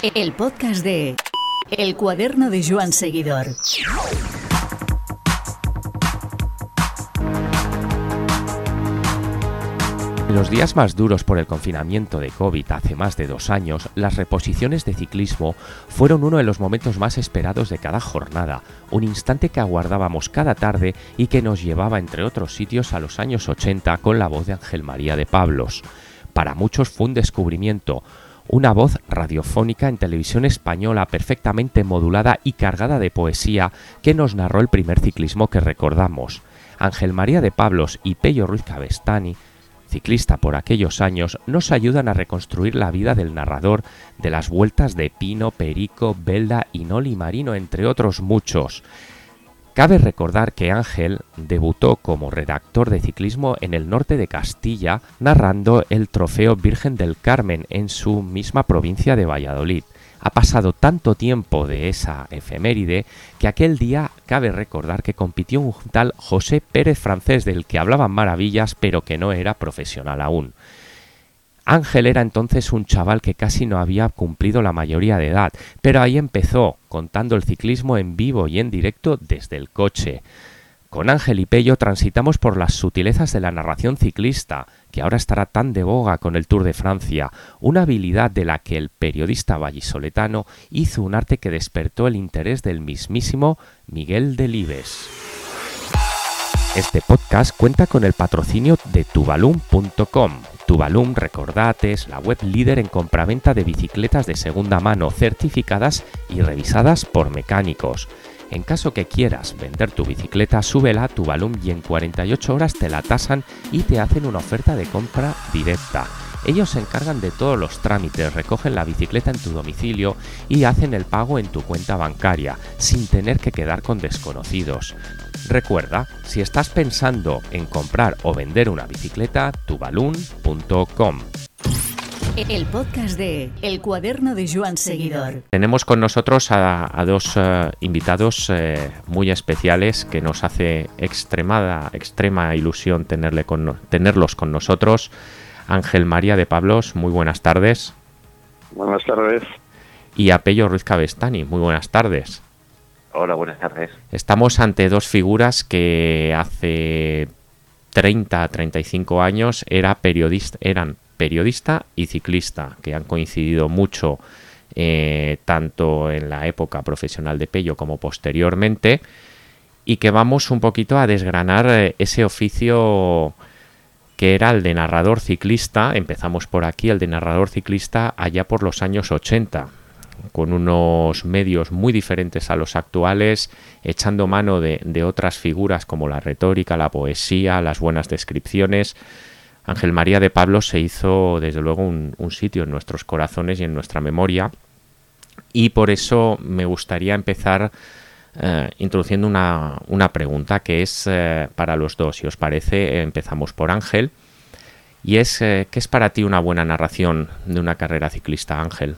El podcast de El cuaderno de Joan Seguidor. En los días más duros por el confinamiento de COVID hace más de dos años, las reposiciones de ciclismo fueron uno de los momentos más esperados de cada jornada, un instante que aguardábamos cada tarde y que nos llevaba, entre otros sitios, a los años 80 con la voz de Ángel María de Pablos. Para muchos fue un descubrimiento, una voz radiofónica en televisión española perfectamente modulada y cargada de poesía que nos narró el primer ciclismo que recordamos. Ángel María de Pablos y Pello Ruiz Cabestani ciclista por aquellos años, nos ayudan a reconstruir la vida del narrador de las vueltas de Pino, Perico, Belda y Noli Marino, entre otros muchos. Cabe recordar que Ángel debutó como redactor de ciclismo en el norte de Castilla, narrando el Trofeo Virgen del Carmen en su misma provincia de Valladolid. Ha pasado tanto tiempo de esa efeméride que aquel día cabe recordar que compitió un tal José Pérez francés del que hablaban maravillas pero que no era profesional aún. Ángel era entonces un chaval que casi no había cumplido la mayoría de edad, pero ahí empezó, contando el ciclismo en vivo y en directo desde el coche. Con Ángel y Pello transitamos por las sutilezas de la narración ciclista, que ahora estará tan de boga con el Tour de Francia, una habilidad de la que el periodista vallisoletano hizo un arte que despertó el interés del mismísimo Miguel Delibes. Este podcast cuenta con el patrocinio de tubalum.com. Tubalum, recordate, es la web líder en compraventa de bicicletas de segunda mano certificadas y revisadas por mecánicos. En caso que quieras vender tu bicicleta, súbela a tu balum y en 48 horas te la tasan y te hacen una oferta de compra directa. Ellos se encargan de todos los trámites, recogen la bicicleta en tu domicilio y hacen el pago en tu cuenta bancaria, sin tener que quedar con desconocidos. Recuerda, si estás pensando en comprar o vender una bicicleta, tubalun.com. El podcast de El cuaderno de Joan Seguidor. Tenemos con nosotros a, dos eh, invitados eh, muy especiales que nos hace extremada, extrema ilusión tenerle con, tenerlos con nosotros. Ángel María de Pablos, muy buenas tardes. Buenas tardes. Y a Pello Ruiz Cabestani, muy buenas tardes. Hola, buenas tardes. Estamos ante dos figuras que hace 30, 35 años era periodista, eran periodista y ciclista, que han coincidido mucho eh, tanto en la época profesional de Pello como posteriormente, y que vamos un poquito a desgranar eh, ese oficio que era el de narrador ciclista, empezamos por aquí, el de narrador ciclista allá por los años 80, con unos medios muy diferentes a los actuales, echando mano de, de otras figuras como la retórica, la poesía, las buenas descripciones, Ángel María de Pablo se hizo desde luego un, sitio en nuestros corazones y en nuestra memoria. Y por eso me gustaría empezar eh, introduciendo una, pregunta que es eh, para los dos. Si os parece, empezamos por Ángel. Y es, eh, ¿qué es para ti una buena narración de una carrera ciclista, Ángel?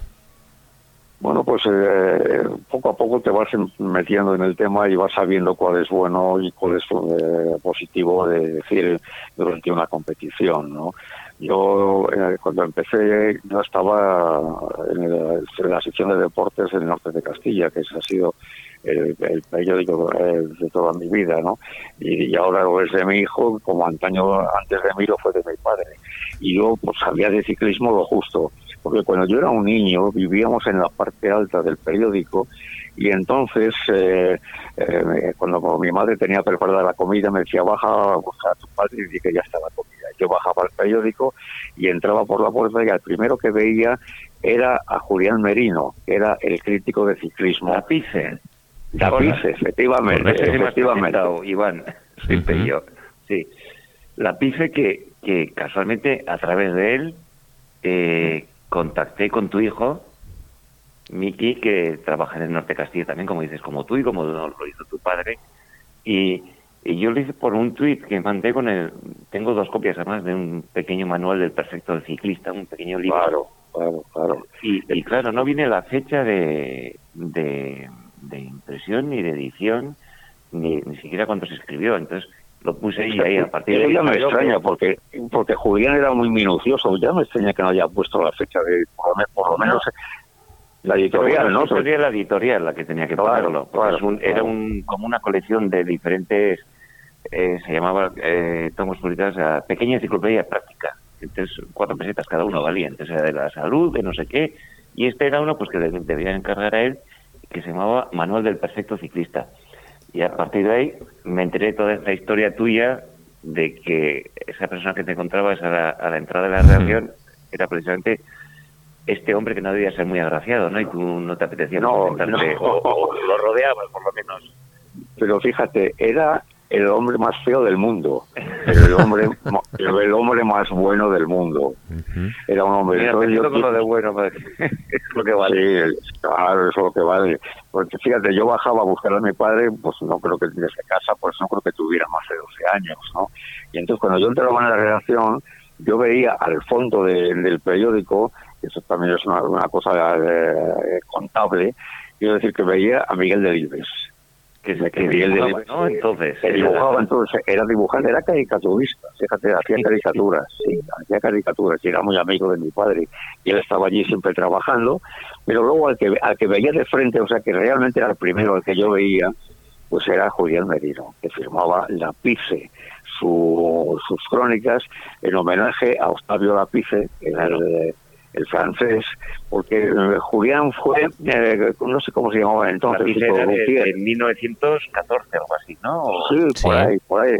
Bueno, pues eh, poco a poco te vas metiendo en el tema y vas sabiendo cuál es bueno y cuál es eh, positivo de decir durante una competición, ¿no? Yo eh, cuando empecé yo estaba en, la sección de deportes en el norte de Castilla, que ese ha sido el, periódico de toda mi vida, ¿no? Y, ahora lo es de mi hijo, como antaño antes de mí lo fue de mi padre. Y yo pues sabía de ciclismo lo justo porque cuando yo era un niño vivíamos en la parte alta del periódico y entonces eh, eh, cuando mi madre tenía preparada la comida me decía baja a buscar a tu padre y dije que ya estaba comida. Yo bajaba al periódico y entraba por la puerta y al primero que veía era a Julián Merino, que era el crítico de ciclismo. La Pice, efectivamente. efectivamente. Iván, Sí. La Pice que, que casualmente a través de él eh, contacté con tu hijo, Miki, que trabaja en el norte de Castilla también, como dices, como tú y como lo hizo tu padre. Y, yo lo hice por un tuit que mandé con el... Tengo dos copias además de un pequeño manual del perfecto del ciclista, un pequeño libro. Claro, claro, claro. Y, claro, no viene la fecha de, de, impresión ni de edición, ni, ni siquiera cuando se escribió. Entonces, lo puse ahí, ahí a partir de ahí. ya me extraña, porque, porque Julián era muy minucioso, ya me extraña que no haya puesto la fecha de, por lo, menos, La editorial, ¿no? Sería la editorial la que tenía que ponerlo. era un, como una colección de diferentes, eh, se llamaba eh, tomos publicados, a pequeña enciclopedia práctica. Entonces, cuatro pesetas cada uno valía. Entonces, era de la salud, de no sé qué. Y este era uno pues que debía encargar a él, que se llamaba Manual del Perfecto Ciclista. Y a partir de ahí me enteré toda esta historia tuya de que esa persona que te encontrabas a la, a la entrada de la redacción era precisamente este hombre que no debía ser muy agraciado, ¿no? Y tú no te apetecía no, o, lo rodeabas, por lo menos. Pero fíjate, era el hombre más feo del mundo, pero el hombre el hombre más bueno del mundo. Era un hombre... Mira, yo, lo de bueno, es lo que vale. Sí, claro, eso es lo que vale. Porque fíjate, yo bajaba a buscar a mi padre, pues no creo que tuviese casa, pues no creo que tuviera más de 12 años, ¿no? Y entonces cuando yo entraba en la redacción, yo veía al fondo del periódico eso también es una, cosa eh, contable, quiero decir que veía a Miguel Delibes. Que, que Miguel Delibes, ¿no? Entonces, dibujaba, entonces, era dibujante, era caricaturista, fíjate, hacía caricaturas, sí, hacía caricaturas, y era muy amigo de mi padre, y él estaba allí siempre trabajando, pero luego al que, al que veía de frente, o sea, que realmente era el primero al que yo veía, pues era Julián Merino, que firmaba La Pice, sus crónicas en homenaje a Octavio Lapice, que era el, el francés, porque eh, Julián fue, eh, no sé cómo se llamaba entonces, en 1914 algo así, ¿no? Sí, por ahí, por ahí.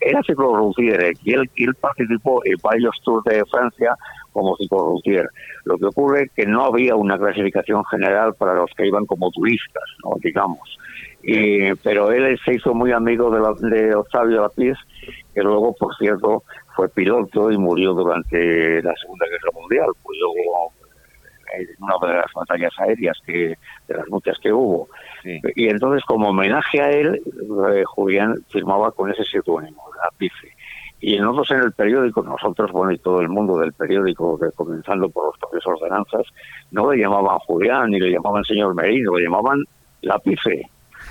era cicloroutier y él, él participó en varios tours de Francia como cicloroutier. Lo que ocurre es que no había una clasificación general para los que iban como turistas, ¿no? digamos. Y, pero él se hizo muy amigo de, de Octavio Lapiz, que luego, por cierto, fue piloto y murió durante la Segunda Guerra Mundial, pues luego en una de las batallas aéreas que de las muchas que hubo. Y entonces, como homenaje a él, eh, Julián firmaba con ese seudónimo, Pife. Y nosotros en el periódico, nosotros, bueno, y todo el mundo del periódico, comenzando por los propios ordenanzas, no le llamaban Julián ni le llamaban señor Merino, le llamaban Lápice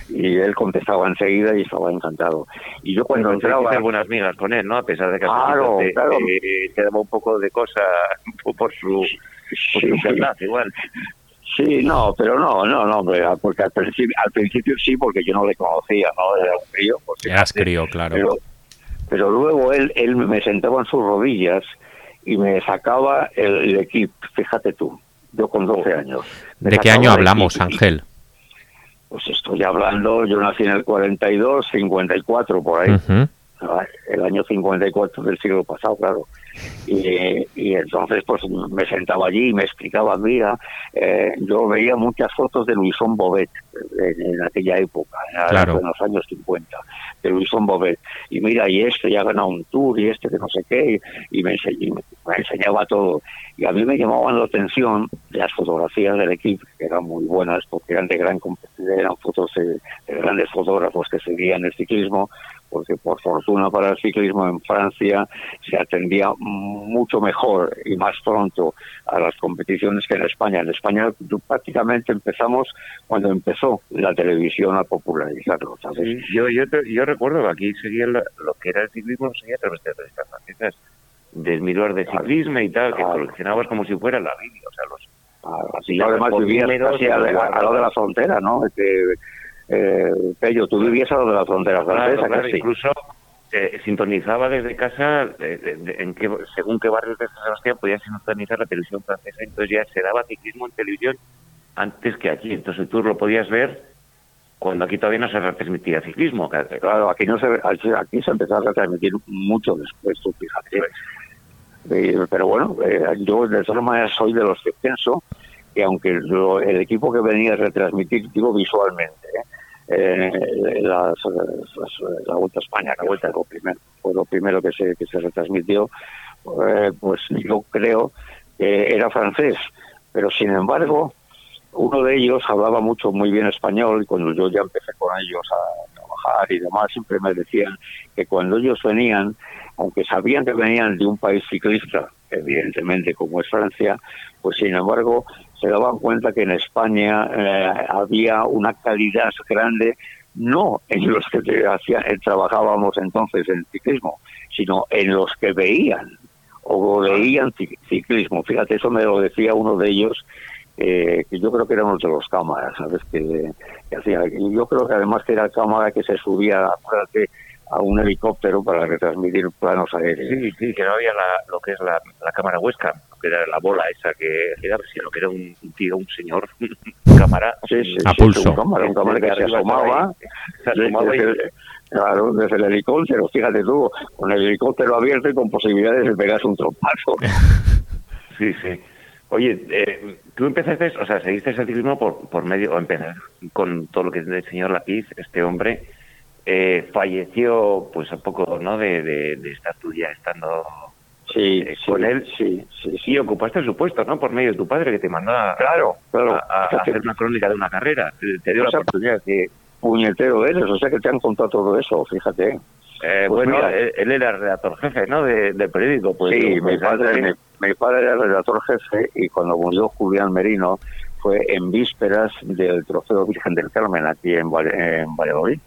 y él contestaba enseguida y estaba encantado. Y yo cuando entraba... hacer buenas migas con él, ¿no? A pesar de que claro, te, claro. daba un poco de cosa por su, por igual. Sí, no, pero no, no, no, porque al principio, al principio sí, porque yo no le conocía, ¿no? Era un crío. Eras crío, claro. Pero, pero, luego él, él me sentaba en sus rodillas y me sacaba el, equipo, fíjate tú, yo con 12 años. ¿De qué año hablamos, Ángel? Pues estoy hablando, yo nací en el 42, 54, por ahí. El año 54 del siglo pasado, claro. Y, y, entonces pues me sentaba allí y me explicaba, mira, eh, yo veía muchas fotos de Luisón Bobet en, aquella época, en los años 50, de Luisón Bobet. Y mira, y este ya ha ganado un tour y este que no sé qué, y, me, enseñaba todo. Y a mí me llamaban la atención las fotografías del equipo, que eran muy buenas porque eran de gran eran fotos de, de grandes fotógrafos que seguían el ciclismo, porque por fortuna para el ciclismo en Francia se atendía mucho mejor y más pronto a las competiciones que en España. En España prácticamente empezamos cuando empezó la televisión a popularizarlo. yo, yo, yo recuerdo que aquí seguía lo, que era el ciclismo, seguía a través de revistas francesas del mirador de ciclismo y tal, que coleccionabas como si fuera la Biblia, o sea, los... Así además vivías casi a, lo de la frontera, ¿no? Eh, Pello, tú vivías a lo de la frontera francesa, claro, incluso eh, sintonizaba desde casa en qué, según qué barrios de San Sebastián podías sintonizar la televisión francesa, entonces ya se daba ciclismo en televisión antes que aquí, entonces tú lo podías ver cuando aquí todavía no se retransmitía ciclismo. Claro, aquí no se aquí se empezó a retransmitir mucho después, tú fíjate. Eh, pero bueno, eh, yo de todas maneras soy de los que pienso que aunque el equipo que venía a retransmitir, digo visualmente, ¿eh? Eh, la Vuelta a España, la Vuelta lo primero, fue lo primero que se, que se retransmitió, eh, pues yo creo que era francés, pero sin embargo, uno de ellos hablaba mucho, muy bien español, y cuando yo ya empecé con ellos a trabajar y demás, siempre me decían que cuando ellos venían, aunque sabían que venían de un país ciclista, evidentemente como es Francia, pues sin embargo se daban cuenta que en España eh, había una calidad grande, no en los que eh, trabajábamos entonces en ciclismo, sino en los que veían o veían ciclismo. Fíjate, eso me lo decía uno de ellos, eh, que yo creo que era uno de los cámaras, ¿sabes? Que, hacía. Yo creo que además que era cámara que se subía, a un helicóptero para retransmitir planos aéreos. Sí, sí, que no había lo que es la, cámara huesca, que era la bola esa que era, sino que era un, tío, un señor, cámara, sí, sí, a pulso. Un cámara, un cámara que se asomaba, se asomaba y, Claro, desde el helicóptero, fíjate tú, con el helicóptero abierto y con posibilidades de pegarse un trompazo. Sí, sí. Oye, eh, tú empezaste, o sea, seguiste el ciclismo por, por medio, o empezar con todo lo que el señor Lapiz, este hombre, eh, falleció pues a poco, ¿no?, de, de, estar tú ya estando sí, eh, con él. Sí, sí, sí. Y ocupaste su puesto, ¿no?, por medio de tu padre que te mandó a, claro, claro. a, hacer una crónica de una carrera. Te dio la oportunidad de puñetero eres, o sea que te han contado todo eso, fíjate. Eh, pues bueno, él, era redactor jefe, ¿no? De, del periódico. Pues, sí, mi padre, mi, padre era redactor jefe y cuando murió Julián Merino fue en vísperas del trofeo Virgen del Carmen aquí en, en Valladolid.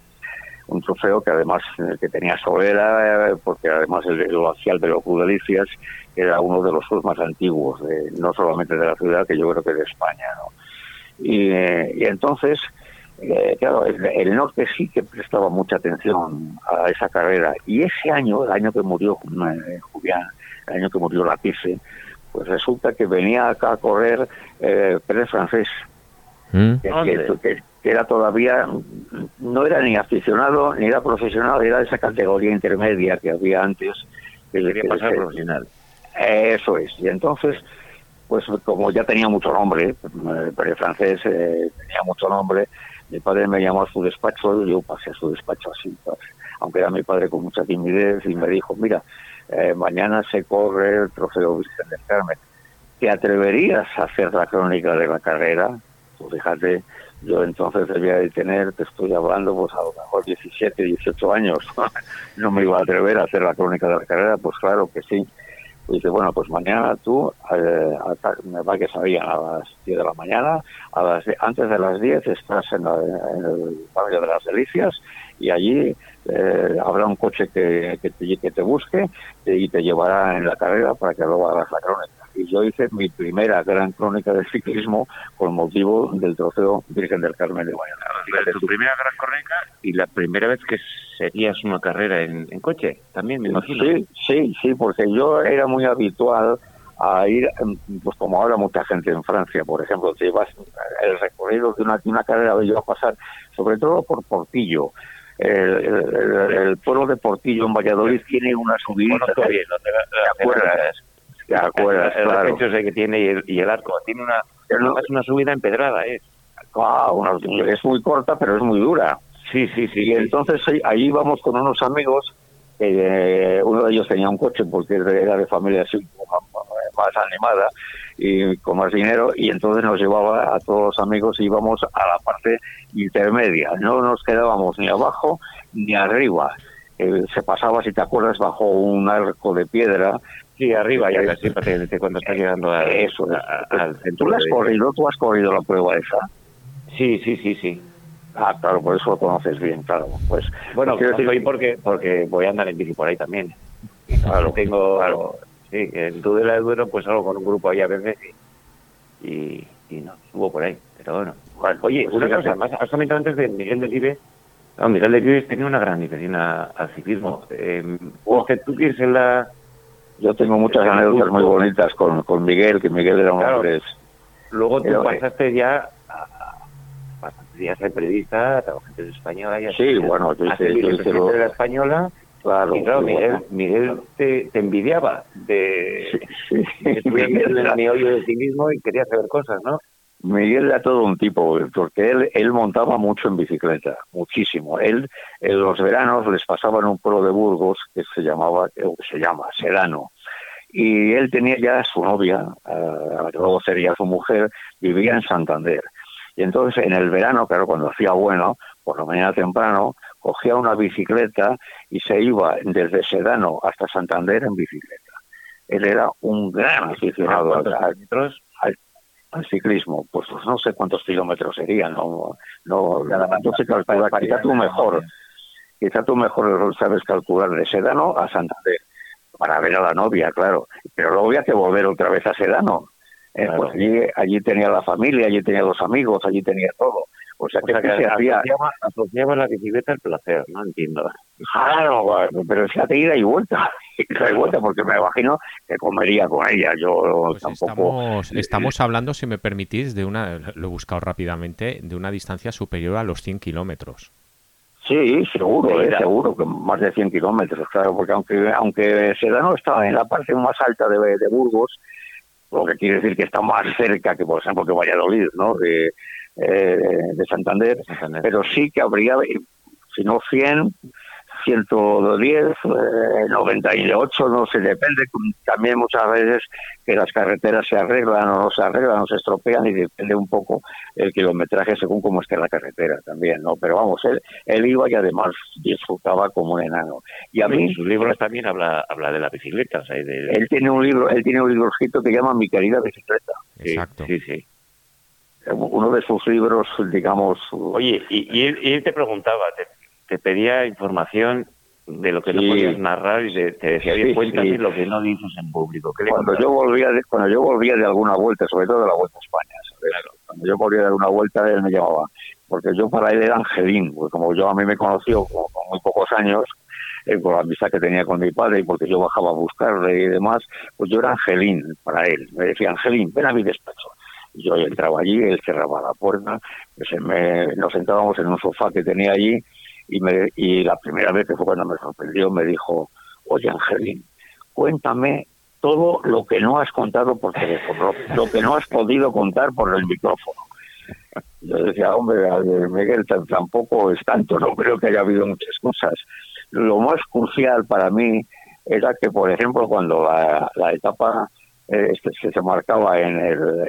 Un trofeo que además eh, que tenía Solera, eh, porque además el, el oficial de los Delicias era uno de los más antiguos, de, no solamente de la ciudad, que yo creo que de España. ¿no? Y, y entonces eh, claro, el, norte sí que prestaba mucha atención a esa carrera. Y ese año, el año que murió eh, Julián, el año que murió Lapice, pues resulta que venía acá a correr eh, Pérez Francés, ¿Mm? que, era todavía, no era ni aficionado ni era profesional, era de esa categoría intermedia que había antes. Que quería pasar profesional. Eso es. Y entonces, pues como ya tenía mucho nombre, Pérez Francés tenía mucho nombre, mi padre me llamó a su despacho y yo pasé a su despacho así, pues, aunque era mi padre con mucha timidez y me dijo, mira, eh, mañana se corre el trofeo Vicente del Carmen. ¿Te atreverías a hacer la crónica de la carrera? Pues fíjate, yo entonces debía de tener, te estoy hablando, pues a lo mejor 17, 18 años. no me iba a atrever a hacer la crónica de la carrera, pues claro que sí. Y dice, bueno, pues mañana tú, eh, me va que sabían a las 10 de la mañana, a las, antes de las 10 estás en, el barrio de las Delicias y allí eh, habrá un coche que, que, te, que te busque y te llevará en la carrera para que luego hagas la crónica y yo hice mi primera gran crónica de ciclismo con motivo del trofeo Virgen del Carmen de Guayana. Tu primera gran crónica y la primera vez que serías una carrera en, coche, también me imagino. Sí, sí, sí, porque yo era muy habitual a ir, pues como ahora mucha gente en Francia, por ejemplo, te llevas el recorrido de una, una carrera, yo a pasar sobre todo por Portillo, el, pueblo de Portillo en Valladolid tiene una subida. bien, no te, acuerdas? ¿Te acuerdas? El, claro. que tiene y el, arco. Tiene una, es una subida empedrada, ¿eh? es muy corta, pero es muy dura. Sí, sí, sí. Y entonces ahí íbamos con unos amigos, eh, uno de ellos tenía un coche porque era de familia así más, animada y con más dinero, y entonces nos llevaba a todos los amigos y íbamos a la parte intermedia. No nos quedábamos ni abajo ni arriba. Eh, se pasaba, si te acuerdas, bajo un arco de piedra Sí, arriba ya casi cuando está llegando a, Eso, al centro. ¿Tú has corrido? ¿Tú has corrido la prueba esa? Sí, sí, sí, sí. Ah, claro, por eso lo conoces bien, claro. Pues, bueno, quiero decir, porque, porque voy a andar en bici por ahí también. Claro, tengo, claro. sí, en Tudela de Duero, pues algo con un grupo ahí a veces y, y, no, subo por ahí, pero bueno. Oye, pues una cosa, más, has comentado antes de Miguel de Vives, no, Miguel de Vives tenía una gran diferencia al ciclismo. Eh, ¿Tú tienes en la yo tengo muchas anécdotas muy bonitas con, con Miguel, que Miguel era un hombre... Luego tú pasaste ya a, ya ser periodista, trabajaste en española... Ya sí, bueno, yo hice, yo hice lo... de la española... Claro, y claro, Miguel, Miguel te, te, envidiaba de, sí, sí, de Miguel, el meollo de sí mismo y quería saber cosas, ¿no? Miguel era todo un tipo, porque él, él montaba mucho en bicicleta, muchísimo. Él en los veranos les pasaba en un pueblo de Burgos que se llamaba, que se llama Sedano. Y él tenía ya su novia, uh, luego sería su mujer, vivía en Santander. Y entonces en el verano, claro, cuando hacía bueno, por la mañana temprano, cogía una bicicleta y se iba desde Sedano hasta Santander en bicicleta. Él era un gran aficionado a, al ciclismo, pues, pues, no sé cuántos kilómetros serían, no, no, se calcula, quizá tú mejor, quizá tú mejor sabes calcular de Sedano a Santander, para ver a la novia, claro, pero luego había que volver otra vez a Sedano, Eh, pues allí, allí tenía la familia, allí tenía los amigos, allí tenía todo. O sea, que, se hacía... Asociaba, la bicicleta al placer, no entiendo. Claro, pero se hace ida y vuelta. Ida y vuelta, porque me imagino que comería con ella. Yo pues tampoco... Estamos, estamos hablando, si me permitís, de una, lo he buscado rápidamente, de una distancia superior a los 100 kilómetros. Sí, seguro, eh, seguro, que más de 100 kilómetros, claro, porque aunque aunque Sedano estaba en la parte más alta de, de Burgos, lo que quiere decir que está más cerca que, por ejemplo, que Valladolid, ¿no? De, eh, de Santander, pero sí que habría, si no 100, 110, 98, no sé, depende también muchas veces que las carreteras se arreglan o no se arreglan o se estropean y depende un poco el kilometraje según cómo esté la carretera también, ¿no? Pero vamos, él, él iba y además disfrutaba como un enano. Y a mí... sus libros también habla, habla de la bicicleta. O sea, de... Él tiene un libro, él tiene un libro escrito que llama Mi querida bicicleta. Exacto. Sí, sí uno de sus libros, digamos... Oye, y, él, te preguntaba, te, pedía información de lo que no podías narrar y te decía, sí, cuéntame lo que no dices en público. cuando yo volvía de, cuando yo volvía de alguna vuelta, sobre todo de la Vuelta a España, cuando yo volvía de alguna vuelta, él me llamaba, porque yo para él era Angelín, pues como yo a mí me conoció con, muy pocos años, eh, por la amistad que tenía con mi padre y porque yo bajaba a buscarle y demás, pues yo era Angelín para él. Me decía, Angelín, ven a mi despacho. Yo entraba allí, él cerraba la puerta, pues nos sentábamos en un sofá que tenía allí y, me, y la primera vez que fue cuando me sorprendió me dijo, oye Angelín, cuéntame todo lo que no has contado por teléfono, lo, que no has podido contar por el micrófono. Yo decía, hombre, Miguel, tampoco es tanto, no creo que haya habido muchas cosas. Lo más crucial para mí era que, por ejemplo, cuando la, la etapa eh, este, se marcaba en,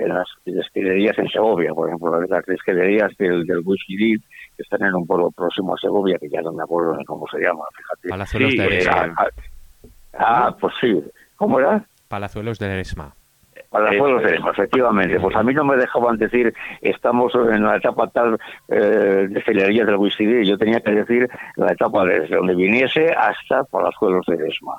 las destilerías en Segovia, por ejemplo, las destilerías del, del Whisky que están en un pueblo próximo a Segovia, que ya no me acuerdo cómo se llama, fíjate. Palazuelos de Eresma. Ah, ah, pues sí. ¿Cómo era? Palazuelos de Eresma. Palazuelos de Eresma, efectivamente. Pues a mí no me dejaban decir estamos en la etapa tal eh, destilerías del Whisky yo tenía que decir la etapa desde donde viniese hasta Palazuelos de Eresma.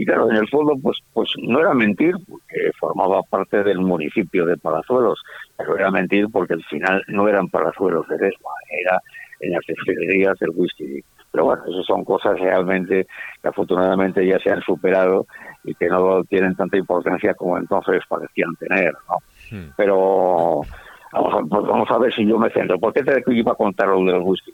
Y claro, en el fondo, pues, pues no era mentir, porque formaba parte del municipio de Palazuelos, pero era mentir porque al final no eran Palazuelos de Desma, era en las destilerías del whisky. Pero bueno, esas son cosas realmente que afortunadamente ya se han superado y que no tienen tanta importancia como entonces parecían tener, ¿no? Hmm. Pero vamos a, pues vamos a ver si yo me centro. ¿Por qué te iba a contar lo del whisky?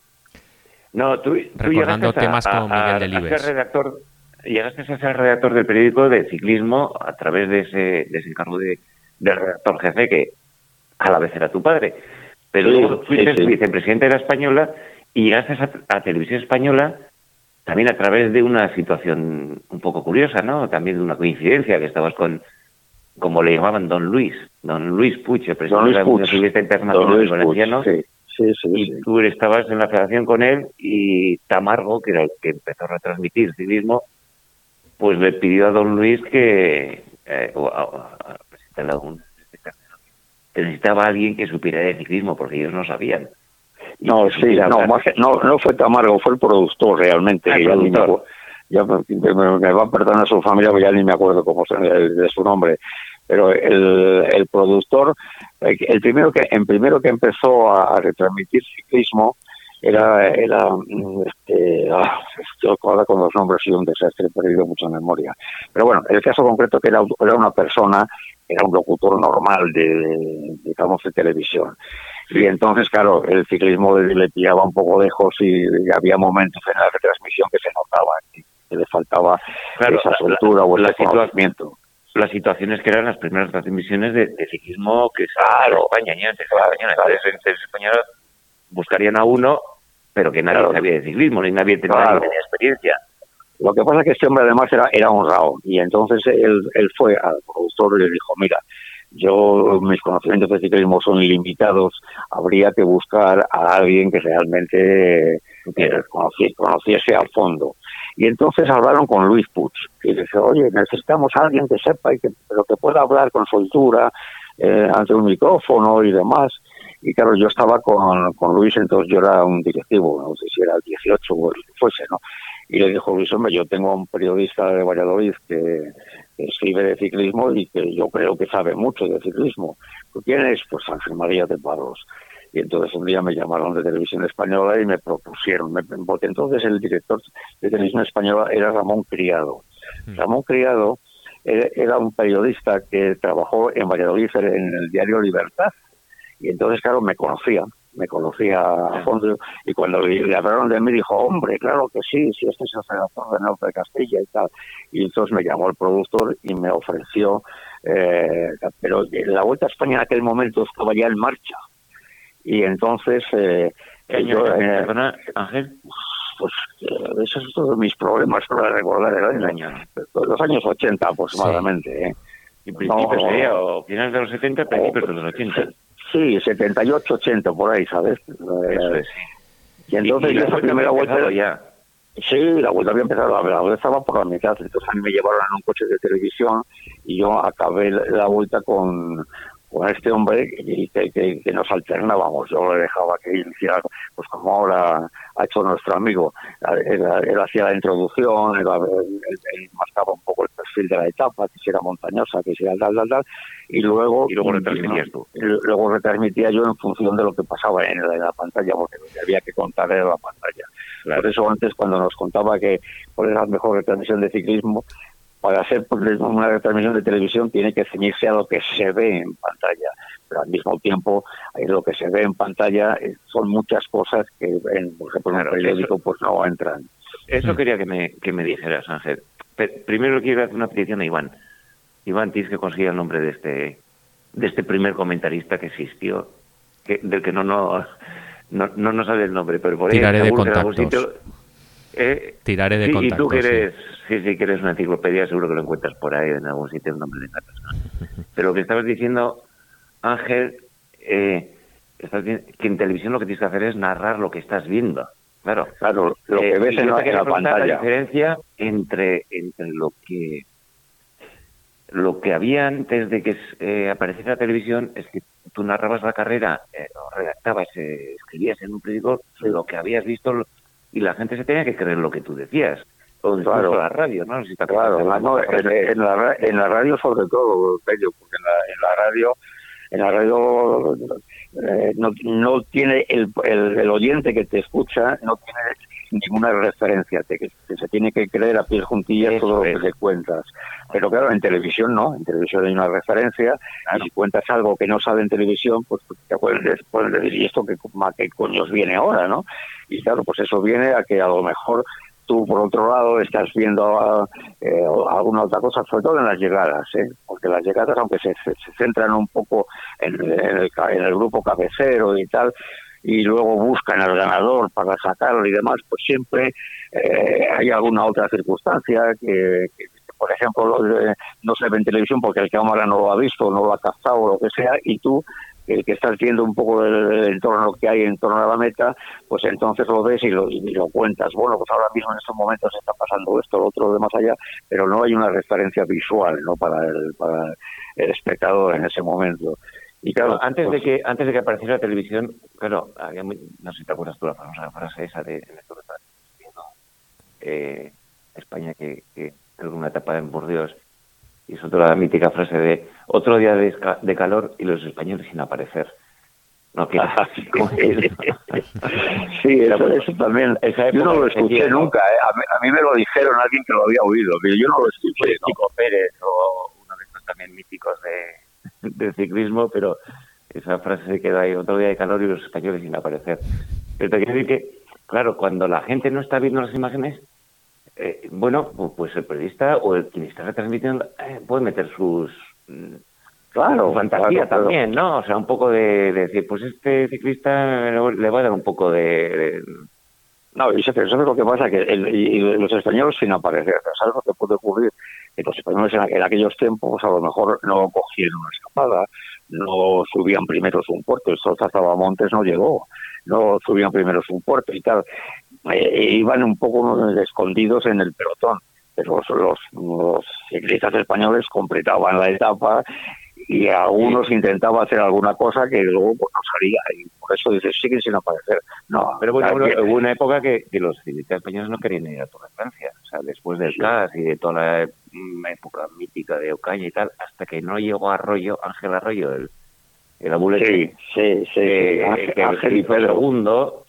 No, tú, Recordando temas como Miguel Delibes. redactor llegaste a ser redactor del periódico de ciclismo a través de ese, de ese encargo de, redactor jefe que a la vez era tu padre. Pero luego fuiste vicepresidente de la Española y llegaste a, Televisión Española también a través de una situación un poco curiosa, ¿no? También de una coincidencia que estabas con, como le llamaban, Don Luis, Don Luis Puch, el presidente de la Unión Ciclista Internacional Valenciano. Sí, sí, y tú estabas en la federación con él y Tamargo, que era el que empezó a retransmitir ciclismo, pues le pidió a don Luis que, eh, o a, que necesitaba alguien que supiera de ciclismo, porque ellos no sabían. No, sí, no, no, no fue Tamargo, fue el productor realmente. Ah, ya, me, va a perdonar su familia, porque ya ni me acuerdo cómo de, de su nombre. Pero el, el productor, el primero que, en primero que empezó a retransmitir ciclismo, era, era este, ah, yo ahora con los nombres y un desastre, he perdido mucha memoria. Pero bueno, el caso concreto que era, era una persona, era un locutor normal de, digamos, de televisión. Y entonces, claro, el ciclismo le pillaba un poco lejos y, había momentos en la retransmisión que se notaba que, le faltaba esa soltura o ese conocimiento. las situaciones que eran las primeras transmisiones de, ciclismo que claro, España, España, buscarían a uno pero que nadie sabía de ciclismo, ni nadie tenía, experiencia. Lo que pasa es que este hombre además era, era honrado y entonces él, él fue al productor y le dijo, mira, yo mis conocimientos de ciclismo son ilimitados, habría que buscar a alguien que realmente eh, conociese, a fondo. Y entonces hablaron con Luis Puig y dice, oye, necesitamos a alguien que sepa y que, pero que pueda hablar con soltura eh, ante un micrófono y demás. Y claro, yo estaba con, con Luis, entonces yo era un directivo, no sé si era el 18 o el que fuese, ¿no? Y le dijo Luis, hombre, yo tengo un periodista de Valladolid que, escribe de ciclismo y que yo creo que sabe mucho de ciclismo. ¿Quién es? Pues Ángel María de Paros. Y entonces un día me llamaron de Televisión Española y me propusieron, me, porque entonces el director de Televisión Española era Ramón Criado. Mm. Ramón Criado era un periodista que trabajó en Valladolid en el diario Libertad. Y entonces, claro, me conocía me conocía a fondo y cuando le, hablaron de mí dijo, hombre, claro que sí, si este es el redactor de Norte de Castilla y tal. Y entonces me llamó el productor y me ofreció, eh, pero la Vuelta a España en aquel momento estaba ya en marcha. Y entonces... Eh, yo, eh, Ángel? Pues eh, esos son todos mis problemas para recordar el año. Los años 80 aproximadamente. ¿eh? ¿Y principios o finales de los 70, principios de los 80? Sí, 78, 80, por ahí, ¿sabes? Eso es. Y entonces ¿Y, y la primera vuelta ya. Sí, la vuelta había empezado, la vuelta estaba por la mitad, entonces a mí me llevaron en un coche de televisión y yo acabé la vuelta con, con este hombre y que, que, nos alternábamos. Yo le dejaba que él hiciera, pues como ahora ha hecho nuestro amigo. Él, hacía la introducción, él, marcaba un poco el perfil de la etapa, que si era montañosa, que si era tal, tal, tal, y luego, y luego retransmitías tú. luego retransmitía yo en función de lo que pasaba en la, pantalla, porque lo que había que contar era la pantalla. Por eso antes, cuando nos contaba que cuál era la mejor retransmisión de ciclismo, para hacer una retransmisión de televisión tiene que ceñirse a lo que se ve en pantalla, pero al mismo tiempo lo que se ve en pantalla eh, son muchas cosas que, en, por ejemplo, en el periódico pues no entran. Eso quería que me, que me dijeras, Ángel. primero quiero hacer una petición a Iván. Iván, tienes que conseguir el nombre de este de este primer comentarista que existió, que, del que no no no, no, no sabe el nombre, pero por ahí Tiraré de contactos. Eh, Tiraré de contactos. Y tú que eres, sí. sí, que eres una enciclopedia, seguro que lo encuentras por ahí en algún sitio el nombre de una persona. Pero lo que estabas diciendo, Ángel, eh, que en televisión lo que tienes que hacer es narrar lo que estás viendo. Claro, claro lo que eh, ves en, la, pantalla. La diferencia entre, entre lo que lo que había antes de que eh, apareciera la televisión es que tú narrabas la carrera, eh, o redactabas, eh, escribías en un periódico lo que habías visto y la gente se tenía que creer lo que tú decías. O claro. la radio, ¿no? claro, en, la, en la radio sobre todo, Pedro, porque en la, en la radio en la radio eh, no, no tiene el, el, oyente que te escucha no tiene ninguna referencia te, que, se tiene que creer a pies juntillas todo lo que le cuentas pero claro en televisión no en televisión hay una referencia y si cuentas algo que no sabe en televisión pues te pueden, decir y esto que, qué coños viene ahora no y claro pues eso viene a que a lo mejor tú por otro lado estás viendo eh, alguna otra cosa, sobre todo en las llegadas, ¿eh? porque las llegadas, aunque se, se, centran un poco en, el, en el grupo cabecero y tal, y luego buscan al ganador para sacarlo y demás, pues siempre eh, hay alguna otra circunstancia que, por ejemplo, no se ve en televisión porque el cámara no lo ha visto, no lo ha captado o lo que sea, y tú el que estás viendo un poco del, entorno que hay en torno a la meta, pues entonces lo ves y lo, lo cuentas. Bueno, pues ahora mismo en estos momentos está pasando esto, lo otro, de más allá, pero no hay una referencia visual ¿no? para, el, para el espectador en ese momento. Y claro, antes de pues que antes de que apareciera la televisión, claro, había no sé si te acuerdas tú la famosa frase esa de eh, España que, que creo que una etapa en Burdeos y es otra mítica frase de otro día de, calor y los españoles sin aparecer. No, que, sí, eso, también. yo no lo escuché nunca. ¿eh? A, mí, me lo dijeron alguien que lo había oído, pero yo no lo escuché. Chico Pérez o uno de estos también míticos de, de ciclismo, pero esa frase se quedó ahí, otro día de calor y los españoles sin aparecer. Pero te quiero decir que, claro, cuando la gente no está viendo las imágenes, eh, bueno, pues el periodista o el quien está retransmitiendo eh, puede meter sus mm, claro, fantasía también, ¿no? O sea, un poco de, decir, pues este ciclista le va a dar un poco de... No, eso, es lo que pasa, que el, los españoles sin aparecer, ¿sabes lo que puede ocurrir? Los españoles en, aquellos tiempos a lo mejor no cogieron una escapada, no subían primero un puerto, el sol Montes no llegó, no subían primero un puerto y tal. Eh, iban un poco escondidos en el pelotón, pero los, los ciclistas españoles completaban la etapa y algunos intentaba hacer alguna cosa que luego pues, no salía y por eso dices siguen sin aparecer no pero bueno hubo una época que, los ciclistas españoles no querían ir a Tour de Francia o sea después del CAS y de toda la mm, época mítica de Ocaña y tal hasta que no llegó Arroyo Ángel Arroyo el el abulete sí sí sí, eh, Ángel, y Pedro. segundo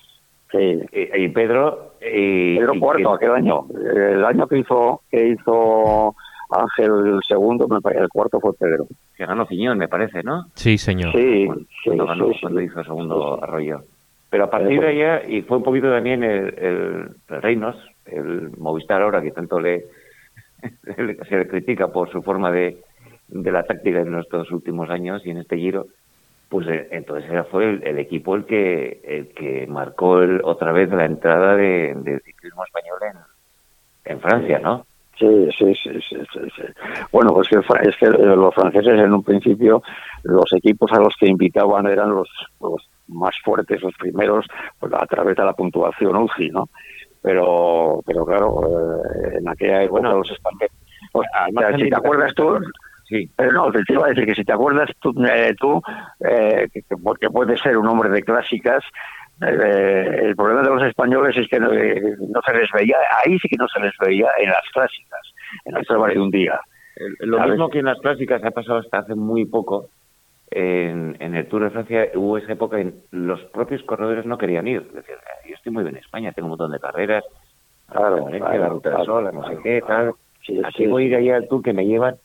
sí. y, Pedro y, Pedro cuarto aquel año el año que hizo que hizo Ángel el segundo, el cuarto fue Pedro. Que ganó Ciñón, me parece, ¿no? Sí, señor. Sí, cuando, ganó, cuando hizo el segundo Arroyo. Pero a partir de allá, y fue un poquito también el, el, Reinos, el Movistar ahora que tanto le, se le critica por su forma de, de la táctica en estos últimos años y en este giro, pues eh, entonces fue el, equipo el que el que marcó otra vez la entrada de, del ciclismo español en, en Francia, ¿no? Sí, sí, sí, sí, sí, Bueno, pues que, es que eh, los franceses en un principio, los equipos a los que invitaban eran los, más fuertes, los primeros, pues a través de la puntuación UCI, ¿no? Pero, pero claro, eh, en aquella época bueno, los españoles... Pues, si te acuerdas tú, Sí. Pero no, te iba a decir que si te acuerdas tú, eh, tú eh, porque puedes ser un hombre de clásicas, eh, el problema de los españoles es que no, eh, no, se les veía, ahí sí que no se les veía en las clásicas, en las pruebas de un día. Lo mismo que en las clásicas ha pasado hasta hace muy poco. En, el Tour de Francia hubo esa época en los propios corredores no querían ir. Decían, yo estoy muy bien en España, tengo un montón de carreras, claro, la ruta del sol, no sé qué, tal. Aquí voy a ir allá al Tour que me llevan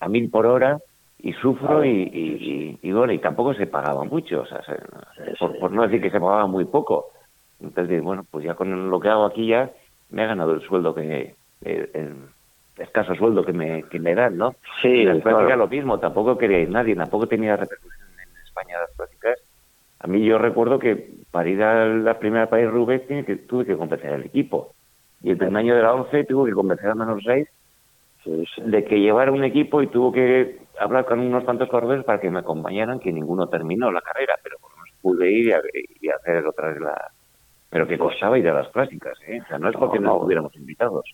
a mil por hora y sufro y, y, bueno, y tampoco se pagaba mucho, o sea, por, no decir que se pagaba muy poco. Entonces, bueno, pues ya con lo que hago aquí ya me ha ganado el sueldo que, el, escaso sueldo que me, que me dan, ¿no? Sí, en práctica lo mismo, tampoco quería ir nadie, tampoco tenía repercusión en España las prácticas. A mí yo recuerdo que para ir a la primera país Rubén que, tuve que convencer al equipo. Y el primer año de la 11 tuve que convencer a menos 6 de que llevara un equipo y tuvo que hablar con unos cuantos corredores para que me acompañaran, que ninguno terminó la carrera, pero por lo menos pude ir y, hacer otra vez la... Pero que costaba ir a las clásicas, ¿eh? O sea, no es porque no, hubiéramos invitados.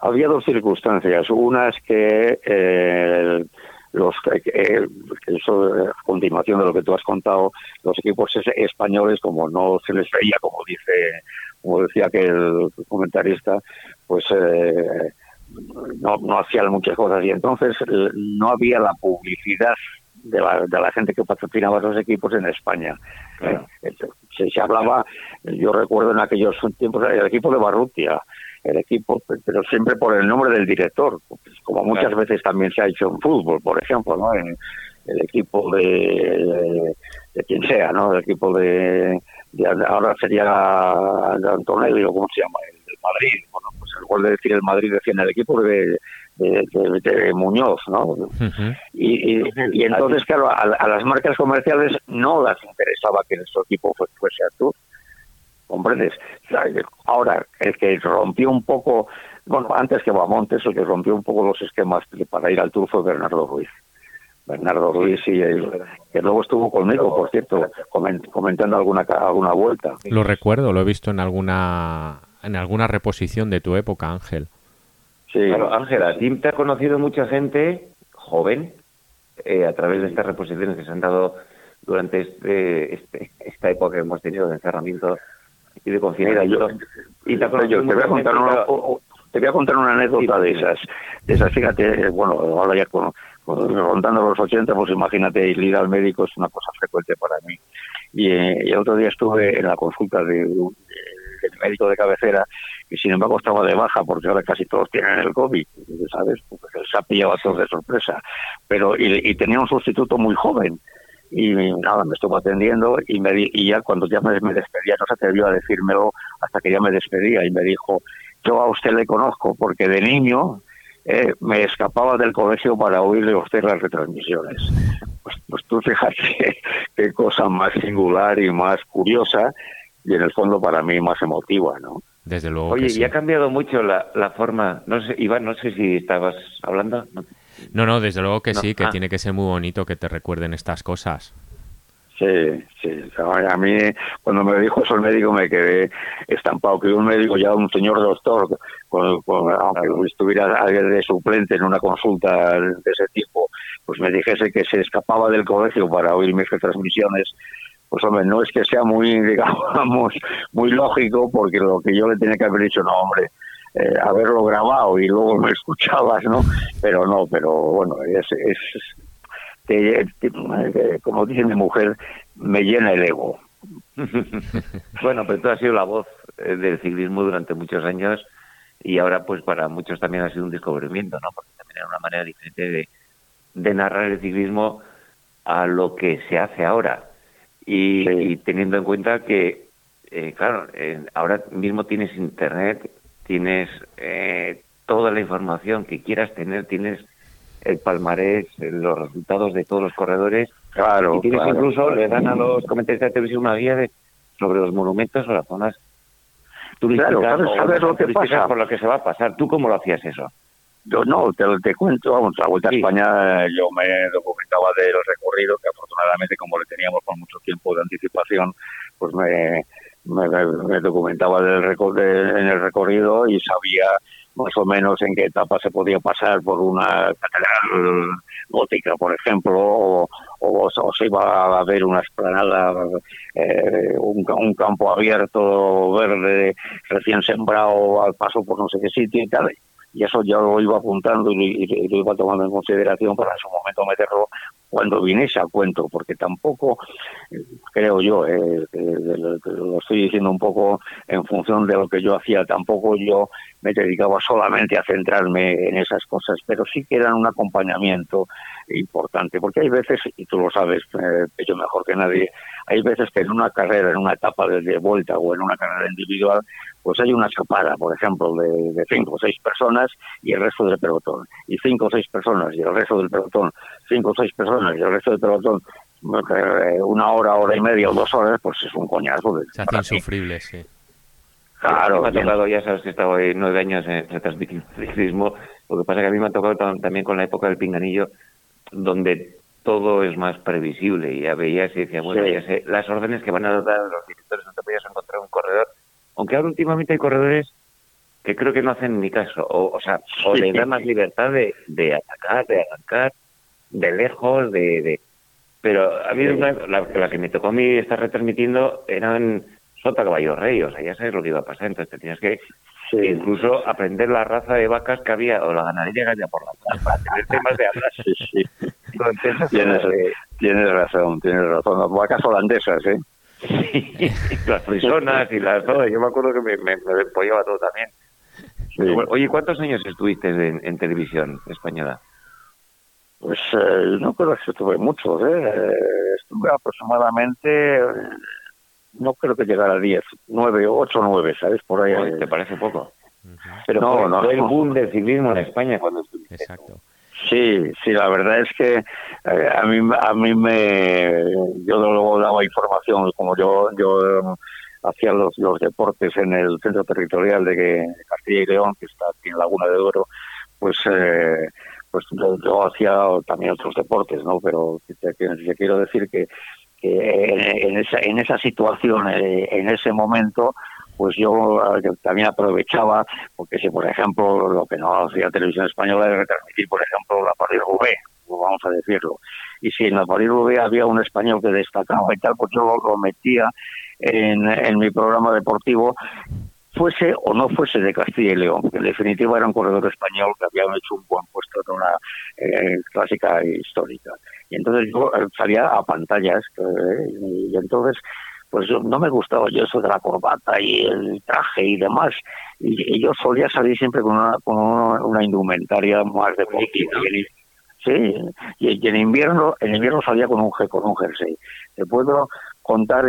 Había dos circunstancias. Una es que eh, los eh, eso a continuación de lo que tú has contado los equipos españoles como no se les veía como dice como decía que el comentarista pues eh, no, no hacían muchas cosas y entonces eh, no había la publicidad de la, de la gente que patrocinaba esos equipos en España. Eh, se, hablaba, yo recuerdo en aquellos tiempos, el equipo de Barrutia, el equipo, pero siempre por el nombre del director, como muchas veces también se ha hecho en fútbol, por ejemplo, ¿no? el equipo de, de, quien sea, ¿no? El equipo de, ahora sería de Antonelli o cómo se llama, el de Madrid, bueno, pues de decir el Madrid decía en el equipo de, de, Muñoz, ¿no? y, y, entonces, claro, a, las marcas comerciales no las interesaba que nuestro equipo fuese a Tour. ¿Comprendes? Ahora, el que rompió un poco, bueno, antes que Bamontes, el que rompió un poco los esquemas para ir al Tour fue Bernardo Ruiz. Bernardo Ruiz y que luego estuvo conmigo, por cierto, comentando alguna alguna vuelta. Lo recuerdo, lo he visto en alguna en alguna reposición de tu época, Ángel. Sí, claro, Ángel, a ti te ha conocido mucha gente joven eh, a través de estas reposiciones que se han dado durante este, este, esta época que hemos tenido de encerramiento y de confinamiento. y te, voy a contar una, te voy a contar una anécdota de esas. De esas, fíjate, bueno, ahora ya con, contando los 80, pues imagínate, ir al médico es una cosa frecuente para mí. Y, eh, el otro día estuve en la consulta de, el médico de cabecera, y sin embargo estaba de baja porque ahora casi todos tienen el COVID, ¿sabes? Porque se ha pillado a todos de sorpresa. Pero, y, tenía un sustituto muy joven. Y nada, me estuvo atendiendo y, me y ya cuando ya me, despedía, no se atrevió a decírmelo hasta que ya me despedía y me dijo, yo a usted le conozco porque de niño eh, me escapaba del colegio para oírle a usted las retransmisiones. Pues, pues tú fíjate qué cosa más singular y más curiosa y en el fondo para mí más emotiva, ¿no? Desde luego. Oye, y ha cambiado mucho la, la, forma. No sé, Iván, no sé si estabas hablando. No, no, desde luego que sí, que ah. tiene que ser muy bonito que te recuerden estas cosas. Sí, sí. A mí, cuando me dijo eso el médico, me quedé estampado. Que un médico, ya un señor doctor, con, aunque estuviera alguien de suplente en una consulta de ese tipo, pues me dijese que se escapaba del colegio para oír mis retransmisiones, pues hombre, no es que sea muy, digamos, muy lógico, porque lo que yo le tenía que haber dicho, no, hombre, eh, haberlo grabado y luego me escuchabas, ¿no? Pero no, pero bueno, es, es como dice mi mujer, me llena el ego. bueno, pero tú has sido la voz eh, del ciclismo durante muchos años y ahora pues para muchos también ha sido un descubrimiento, ¿no? Porque también era una manera diferente de, de narrar el ciclismo a lo que se hace ahora. Y, teniendo en cuenta que, eh, claro, ahora mismo tienes internet, tienes eh, toda la información que quieras tener, tienes el palmarés, los resultados de todos los corredores. Claro. Y tienes incluso, le dan a los comentarios de televisión una guía de, sobre los monumentos o las zonas turísticas claro, lo que pasa? por lo que se va a pasar. ¿Tú cómo lo hacías eso? Yo no, te, te cuento, vamos, la Vuelta a España yo me documentaba del recorrido, que afortunadamente como le teníamos con mucho tiempo de anticipación, pues me, me, documentaba del en el recorrido y sabía más o menos en qué etapa se podía pasar por una catedral gótica, por ejemplo, o, se iba a ver una esplanada, eh, un, campo abierto, verde, recién sembrado al paso por no sé qué sitio y tal. Y eso ya lo iba apuntando y, lo iba tomando en consideración para en su momento meterlo cuando viniese a cuento, porque tampoco, creo yo, eh, lo estoy diciendo un poco en función de lo que yo hacía, tampoco yo me dedicaba solamente a centrarme en esas cosas, pero sí que eran un acompañamiento importante, porque hay veces, y tú lo sabes eh, yo mejor que nadie, hay veces que en una carrera, en una etapa de, vuelta o en una carrera individual, pues hay una escapada, por ejemplo, de, cinco o seis personas y el resto del pelotón, y cinco o seis personas y el resto del pelotón, cinco o seis personas y el resto del pelotón, eh, una hora, hora y media o dos horas, pues es un coñazo. Se hace insufrible, sí. Claro, me ha tocado, ya sabes que he estado ahí nueve años en transmitiendo ciclismo, lo que pasa es que a mí me ha tocado también con la época del pinganillo, donde todo es más previsible. Y ya veías y decías, bueno, ya sé las órdenes que van a dar los directores, no te podías encontrar un corredor. Aunque ahora últimamente hay corredores que creo que no hacen ni caso, o, o sea, o le dan más libertad de, de atacar, de arrancar, de lejos, de... de... Pero a mí una, la, que me tocó a mí estar retransmitiendo eran Sota Caballo Rey, o sea, ya sabes lo que iba a pasar, entonces te tenías que incluso aprender la raza de vacas que había, o la ganadería que había por la plaza, para tener temas de hablar. Sí, sí. tienes, tienes razón, tienes razón. Las vacas holandesas, ¿eh? Sí, las frisonas y las... todo. yo me acuerdo que me, me, me todo también. Oye, ¿cuántos años estuviste en, televisión española? Pues eh, no creo que estuve mucho, ¿eh? Estuve aproximadamente no creo que llegara a 10, 9, 8 o 9, ¿sabes? Por ahí. ¿Te parece poco? Pero no, no, fue el boom del ciclismo en España cuando estuviste. Exacto. Sí, sí, la verdad es que eh, a mí a mí me yo luego daba información como yo yo hacía los, los deportes en el centro territorial de, Castilla y León que está aquí en Laguna de Oro, pues eh, pues yo, hacía también otros deportes, ¿no? Pero te quiero decir que en, esa, en esa situación, eh, en ese momento, pues yo también aprovechaba, porque si por ejemplo lo que no hacía Televisión Española era retransmitir, por ejemplo, la París Roubaix, vamos a decirlo, y si en la París Roubaix había un español que destacaba y tal, pues yo lo metía en, en mi programa deportivo fuese o no fuese de Castilla y León, que en definitiva era un corredor español que había hecho un buen puesto en una eh, clásica histórica. Y entonces yo eh, salía a pantallas eh, y, entonces pues no me gustaba yo eso de la corbata y el traje y demás. Y, yo solía salir siempre con una, con una, indumentaria más de Sí, y, en invierno, en invierno salía con un con un jersey. Te puedo contar,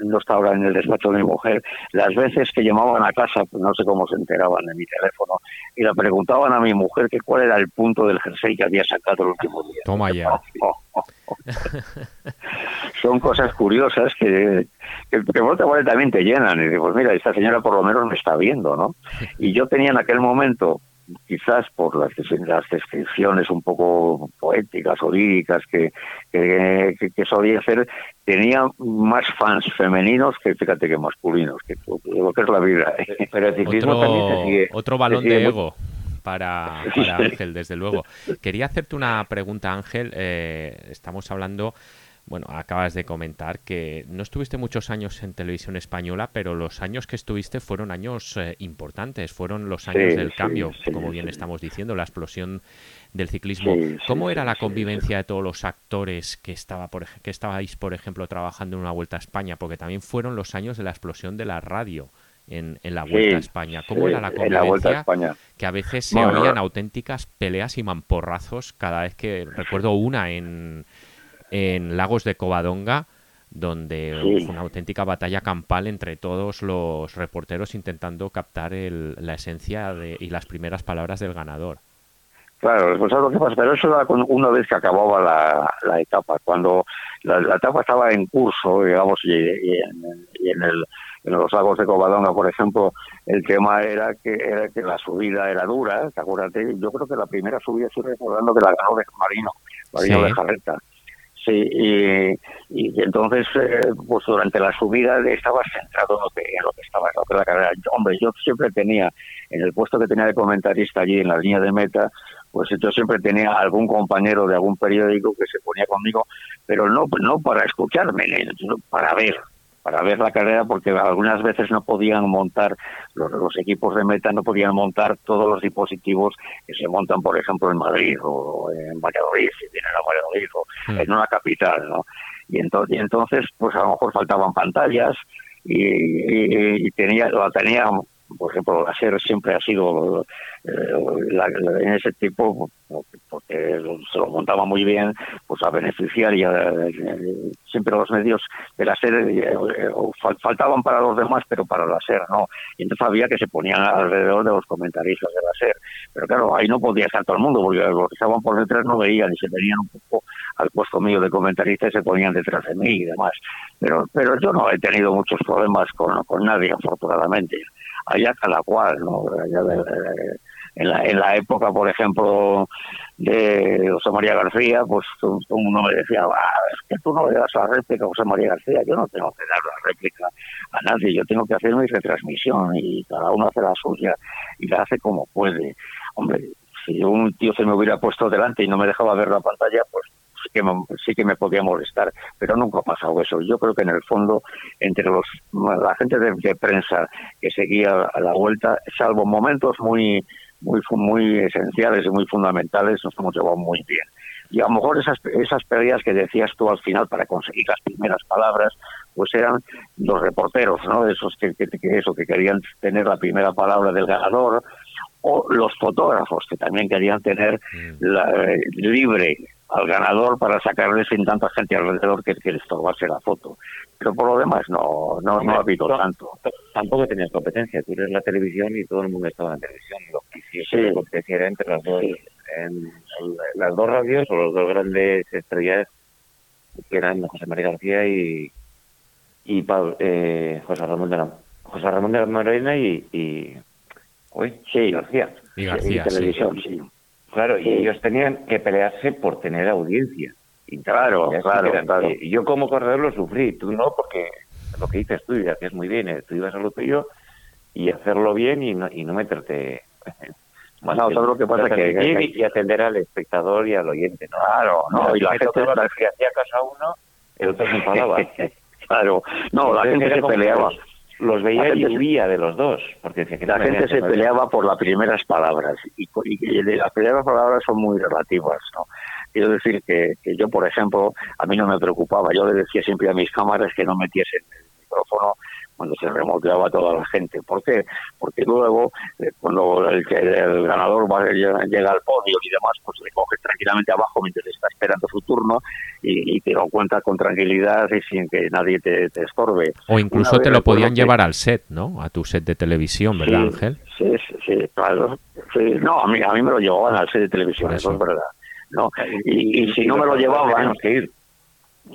no está ahora en el despacho de mi mujer, las veces que llamaban a casa, pues no sé cómo se enteraban en mi teléfono, y le preguntaban a mi mujer que cuál era el punto del jersey que había sacado el último día. Toma ya. Son cosas curiosas que, que, que también te llenan. Y digo, pues mira, esta señora por lo menos me está viendo, ¿no? Y yo tenía en aquel momento quizás por las, las descripciones un poco poéticas o líricas que, que, solía hacer, tenía más fans femeninos que, fíjate, que masculinos, que lo que es la vida. Pero el ciclismo otro, también Otro balón de ego. Para, Ángel, desde luego. Quería hacerte una pregunta, Ángel. Eh, estamos hablando bueno, acabas de comentar que no estuviste muchos años en televisión española, pero los años que estuviste fueron años eh, importantes, fueron los años del cambio, como bien estamos diciendo, la explosión del ciclismo. ¿Cómo era la convivencia de todos los actores que estaba por, que estabais, por ejemplo, trabajando en una Vuelta a España? Porque también fueron los años de la explosión de la radio. En, la Vuelta a España. ¿Cómo era la convivencia? Que a veces se oían auténticas peleas y mamporrazos cada vez que recuerdo una en, en Lagos de Covadonga, donde fue una auténtica batalla campal entre todos los reporteros intentando captar la esencia y las primeras palabras del ganador. Claro, pues lo que pasa, pero eso era una vez que acababa la, etapa, cuando la, etapa estaba en curso, digamos, y, en, el, en los lagos de Covadonga, por ejemplo, el tema era que, era que la subida era dura, ¿te acuérdate? Yo creo que la primera subida, estoy recordando que la ganó de Marino, Marino de Jarreta. Sí, y, entonces, eh, pues durante la subida estaba centrado en lo que, en lo que estaba, en la carrera. Hombre, yo siempre tenía, en el puesto que tenía de comentarista allí en la línea de meta, pues yo siempre tenía algún compañero de algún periódico que se ponía conmigo, pero no, no para escucharme, para ver, para ver la carrera porque algunas veces no podían montar, los, equipos de meta no podían montar todos los dispositivos que se montan, por ejemplo, en Madrid o en Valladolid, si vienen a Valladolid o hmm. en una capital, ¿no? Y entonces, y entonces, pues a lo mejor faltaban pantallas y, y, tenía, la tenía por ejemplo, la SER siempre ha sido eh, en ese tipo, porque se lo montaba muy bien, pues a beneficiar y siempre los medios de la SER eh, faltaban para los demás, pero para la SER no. Y entonces había que se ponían alrededor de los comentaristas de la SER. Pero claro, ahí no podía estar todo el mundo, porque los que estaban por detrás no veían y se venían un poco al puesto mío de comentarista y se ponían detrás de mí y demás. Pero, pero yo no he tenido muchos problemas con, con nadie, afortunadamente allá cada cual, ¿no? en, la, en la época, por ejemplo, de José María García, pues uno me decía, es que tú no le das la réplica a José María García, yo no tengo que dar la réplica a nadie, yo tengo que hacer mi retransmisión y cada uno hace la suya y la hace como puede. Hombre, si un tío se me hubiera puesto delante y no me dejaba ver la pantalla, pues que sí que me podía molestar, pero nunca ha pasado eso. Yo creo que en el fondo, entre los la gente de, prensa que seguía a la vuelta, salvo momentos muy muy muy esenciales y muy fundamentales, nos hemos llevado muy bien. Y a lo mejor esas, esas peleas que decías tú al final para conseguir las primeras palabras, pues eran los reporteros, ¿no? Esos que, que, eso, que querían tener la primera palabra del ganador, o los fotógrafos que también querían tener mm. la, eh, libre al ganador para sacarle sin tanta gente alrededor que, que le estorbase la foto. Pero por lo demás no, no, no ha habido tanto. Tampoco tenías competencia, tú eres la televisión y todo el mundo estaba en televisión. Lo que sí. entre las dos, en, las dos radios o los dos grandes estrellas que eran José María García y, y eh, José Ramón de la José Ramón de la Morena y, y uy, sí, García. Y García, televisión, sí. Claro, y ellos tenían que pelearse por tener audiencia. Y claro, claro, claro. Y yo como corredor lo sufrí, tú no, porque lo que dices tú, y hacías muy bien, eh, tú ibas a lo tuyo y hacerlo bien y no, y no meterte... Más no, todo lo que pasa que, que, y atender al espectador y al oyente, ¿no? Claro, no, y la gente que hacía caso a uno, el otro se enfadaba. claro, no, la gente se peleaba los veía y huía de los dos. Porque que la gente se peleaba por las primeras palabras y, las primeras palabras son muy relativas. ¿no? Quiero decir que, que, yo, por ejemplo, a mí no me preocupaba. Yo le decía siempre a mis cámaras que no metiesen el micrófono cuando se remoteaba toda la gente. ¿Por qué? Porque luego, eh, cuando el, el ganador va, llega, al podio y demás, pues le coge tranquilamente abajo mientras está esperando su turno y, te lo cuenta con tranquilidad y sin que nadie te, estorbe. O incluso te lo podían llevar al set, ¿no? A tu set de televisión, ¿verdad, Ángel? Sí, sí, claro. no, a mí, a mí me lo llevaban al set de televisión, eso. es verdad. No, y, y si no me lo llevaban, que ir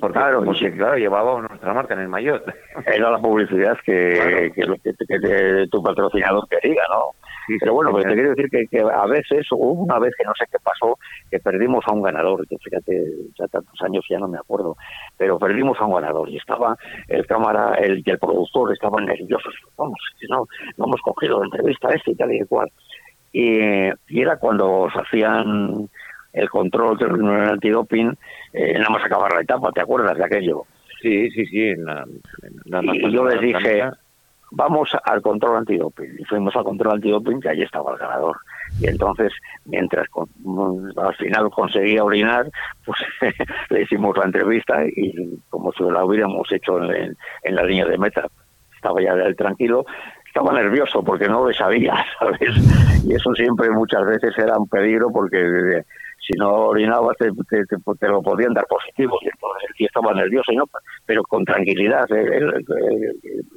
porque, claro, porque claro, llevábamos nuestra marca en el mayor Era la publicidad que, que, tu patrocinador quería, ¿no? pero bueno, pues te quiero decir que, que, a veces, hubo una vez que no sé qué pasó, que perdimos a un ganador, que fíjate, ya tantos años ya no me acuerdo, pero perdimos a un ganador y estaba el cámara el, y el productor estaban nerviosos, vamos, no, no hemos cogido la entrevista esta y tal y cual. Y, y era cuando se hacían el control del antidoping, eh, nada más acabar la etapa, ¿te acuerdas de aquello? Sí, sí, sí. En la, y yo les dije, vamos al control antidoping. Y fuimos al control antidoping, que allí estaba el ganador. Y entonces, mientras al final conseguía orinar, pues le hicimos la entrevista y como si la hubiéramos hecho en, en la línea de meta, estaba ya él tranquilo, estaba nervioso porque no lo sabía, ¿sabes? Y eso siempre muchas veces era un peligro porque si no orinabas te, te, lo podían dar positivo. Y entonces el tío estaba nervioso, y no, pero con tranquilidad. Eh,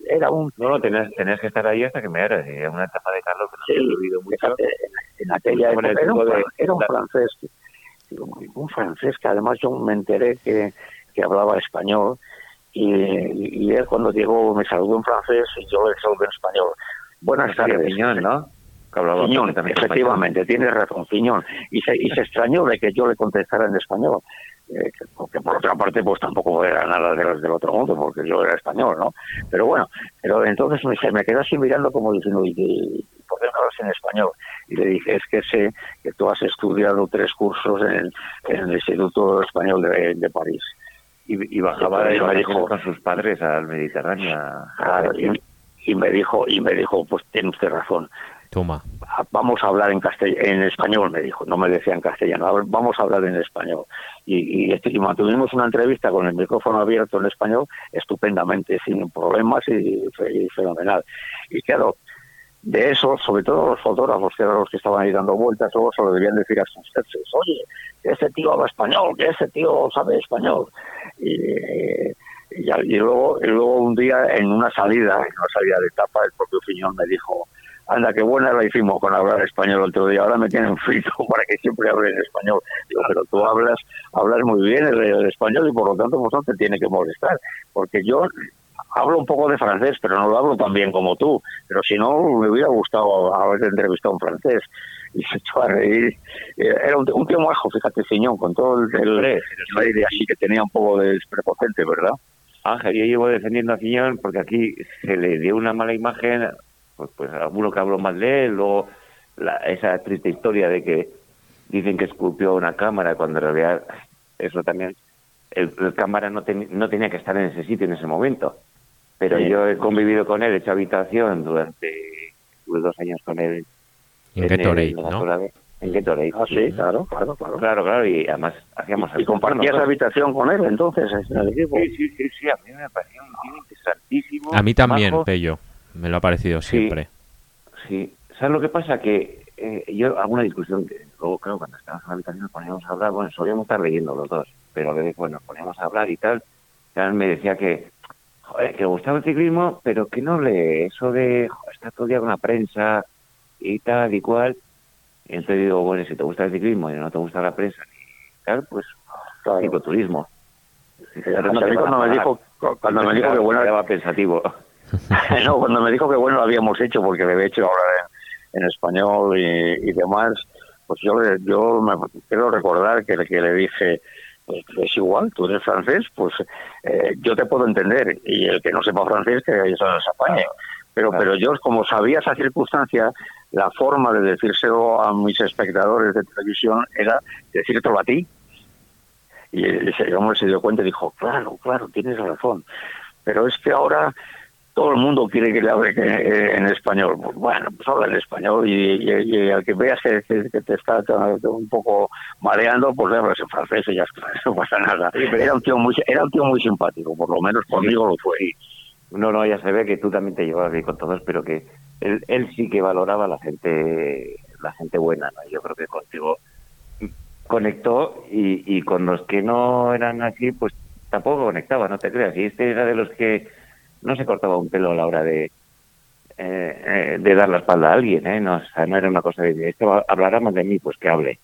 era un... No, no, tenías, que estar ahí hasta que me era. una etapa de Carlos que no sí, he vivido mucho. En, aquella época era un, era un francés, un francés que además yo me enteré que, que hablaba español y, y, él cuando llegó me saludó en francés y yo le saludé en español. Buenas tardes. Piñón, ¿no? Piñón, efectivamente, tienes razón, Piñón. Y se, y se extrañó de que yo le contestara en español. Eh, porque por otra parte pues tampoco era nada del, del otro mundo porque yo era español no pero bueno pero entonces me, se me quedó así mirando como diciendo y, ¿por qué no hablas en español? y le dije es que sé que tú has estudiado tres cursos en, el Instituto Español de, París y, bajaba de dijo, con sus padres al Mediterráneo y, me dijo y me dijo pues tiene usted razón Toma. Vamos a hablar en en español, me dijo, no me decía en castellano, vamos a hablar en español. Y, y, mantuvimos una entrevista con el micrófono abierto en español estupendamente, sin problemas y, fenomenal. Y claro, de eso, sobre todo los fotógrafos, que eran los que estaban ahí dando vueltas, luego se lo debían decir a sus jefes, oye, que ese tío habla español, que ese tío sabe español. Y, luego, y luego un día en una salida, en una salida de etapa, el propio Fiñón me dijo, anda, qué buena la hicimos con hablar español el otro día, ahora me tienen frito para que siempre hable en español. Digo, pero tú hablas, hablas muy bien el, español y por lo tanto pues no te tiene que molestar, porque yo hablo un poco de francés, pero no lo hablo tan bien como tú, pero si no me hubiera gustado haber entrevistado a un francés y se echó a reír. Eh, era un, un tío majo, fíjate, Ciñón, con todo el, el, aire así que tenía un poco de desprepotente, ¿verdad? Ángel, yo llevo defendiendo a Ciñón porque aquí se le dio una mala imagen pues, pues alguno que habló mal de él, o esa triste historia de que dicen que esculpió una cámara cuando en realidad eso también, el, cámara no, no tenía que estar en ese sitio en ese momento. Pero yo he convivido con él, he hecho habitación durante dos años con él. En, Gatorade, ¿no? En Gatorade. Ah, sí, claro, claro, claro. Claro, claro, y además hacíamos... ¿Y compartías habitación con él entonces en el equipo? Sí, sí, sí, sí, a mí me parecía un tío interesantísimo. A mí también, Pello. Me lo ha parecido siempre. Sí, ¿sabes lo que pasa? Que eh, yo, alguna discusión, que luego, creo, cuando estábamos en la habitación nos poníamos a hablar, bueno, solíamos estar leyendo los dos, pero bueno, nos poníamos a hablar y tal, ya me decía que, joder, que le gustaba el ciclismo, pero que no le, eso de, joder, está todo el día con la prensa y tal y cual, y entonces digo, bueno, si te gusta el ciclismo y no te gusta la prensa y tal, pues, claro. cicloturismo. cuando me dijo, cuando me dijo que bueno, estaba pensativo. no, cuando me dijo que bueno lo habíamos hecho, porque le había hecho ahora en, español y, demás, pues yo, yo me quiero recordar que, que le dije, es igual, tú eres francés, pues eh, yo te puedo entender, y el que no sepa francés, que eso se apañe. Pero, pero yo, como sabía esa circunstancia, la forma de decírselo a mis espectadores de televisión era decírtelo a ti. Y ese hombre se dio cuenta y dijo, claro, claro, tienes razón. Pero es que ahora todo el mundo quiere que le hable en español. Bueno, pues habla en español y, al que veas que, te está un poco mareando, pues le hablas en francés y ya está, no pasa nada. era, un tío muy, era un tío muy simpático, por lo menos conmigo lo fue. No, no, ya se ve que tú también te llevabas bien con todos, pero que él, él sí que valoraba a la gente, la gente buena, ¿no? Yo creo que contigo conectó y, y con los que no eran así, pues tampoco conectaba, no te creas. Y este era de los que no se cortaba un pelo a la hora de, eh, eh, de dar la espalda a alguien, ¿eh? No, no era una cosa de, esto hablará más de mí, pues que hable.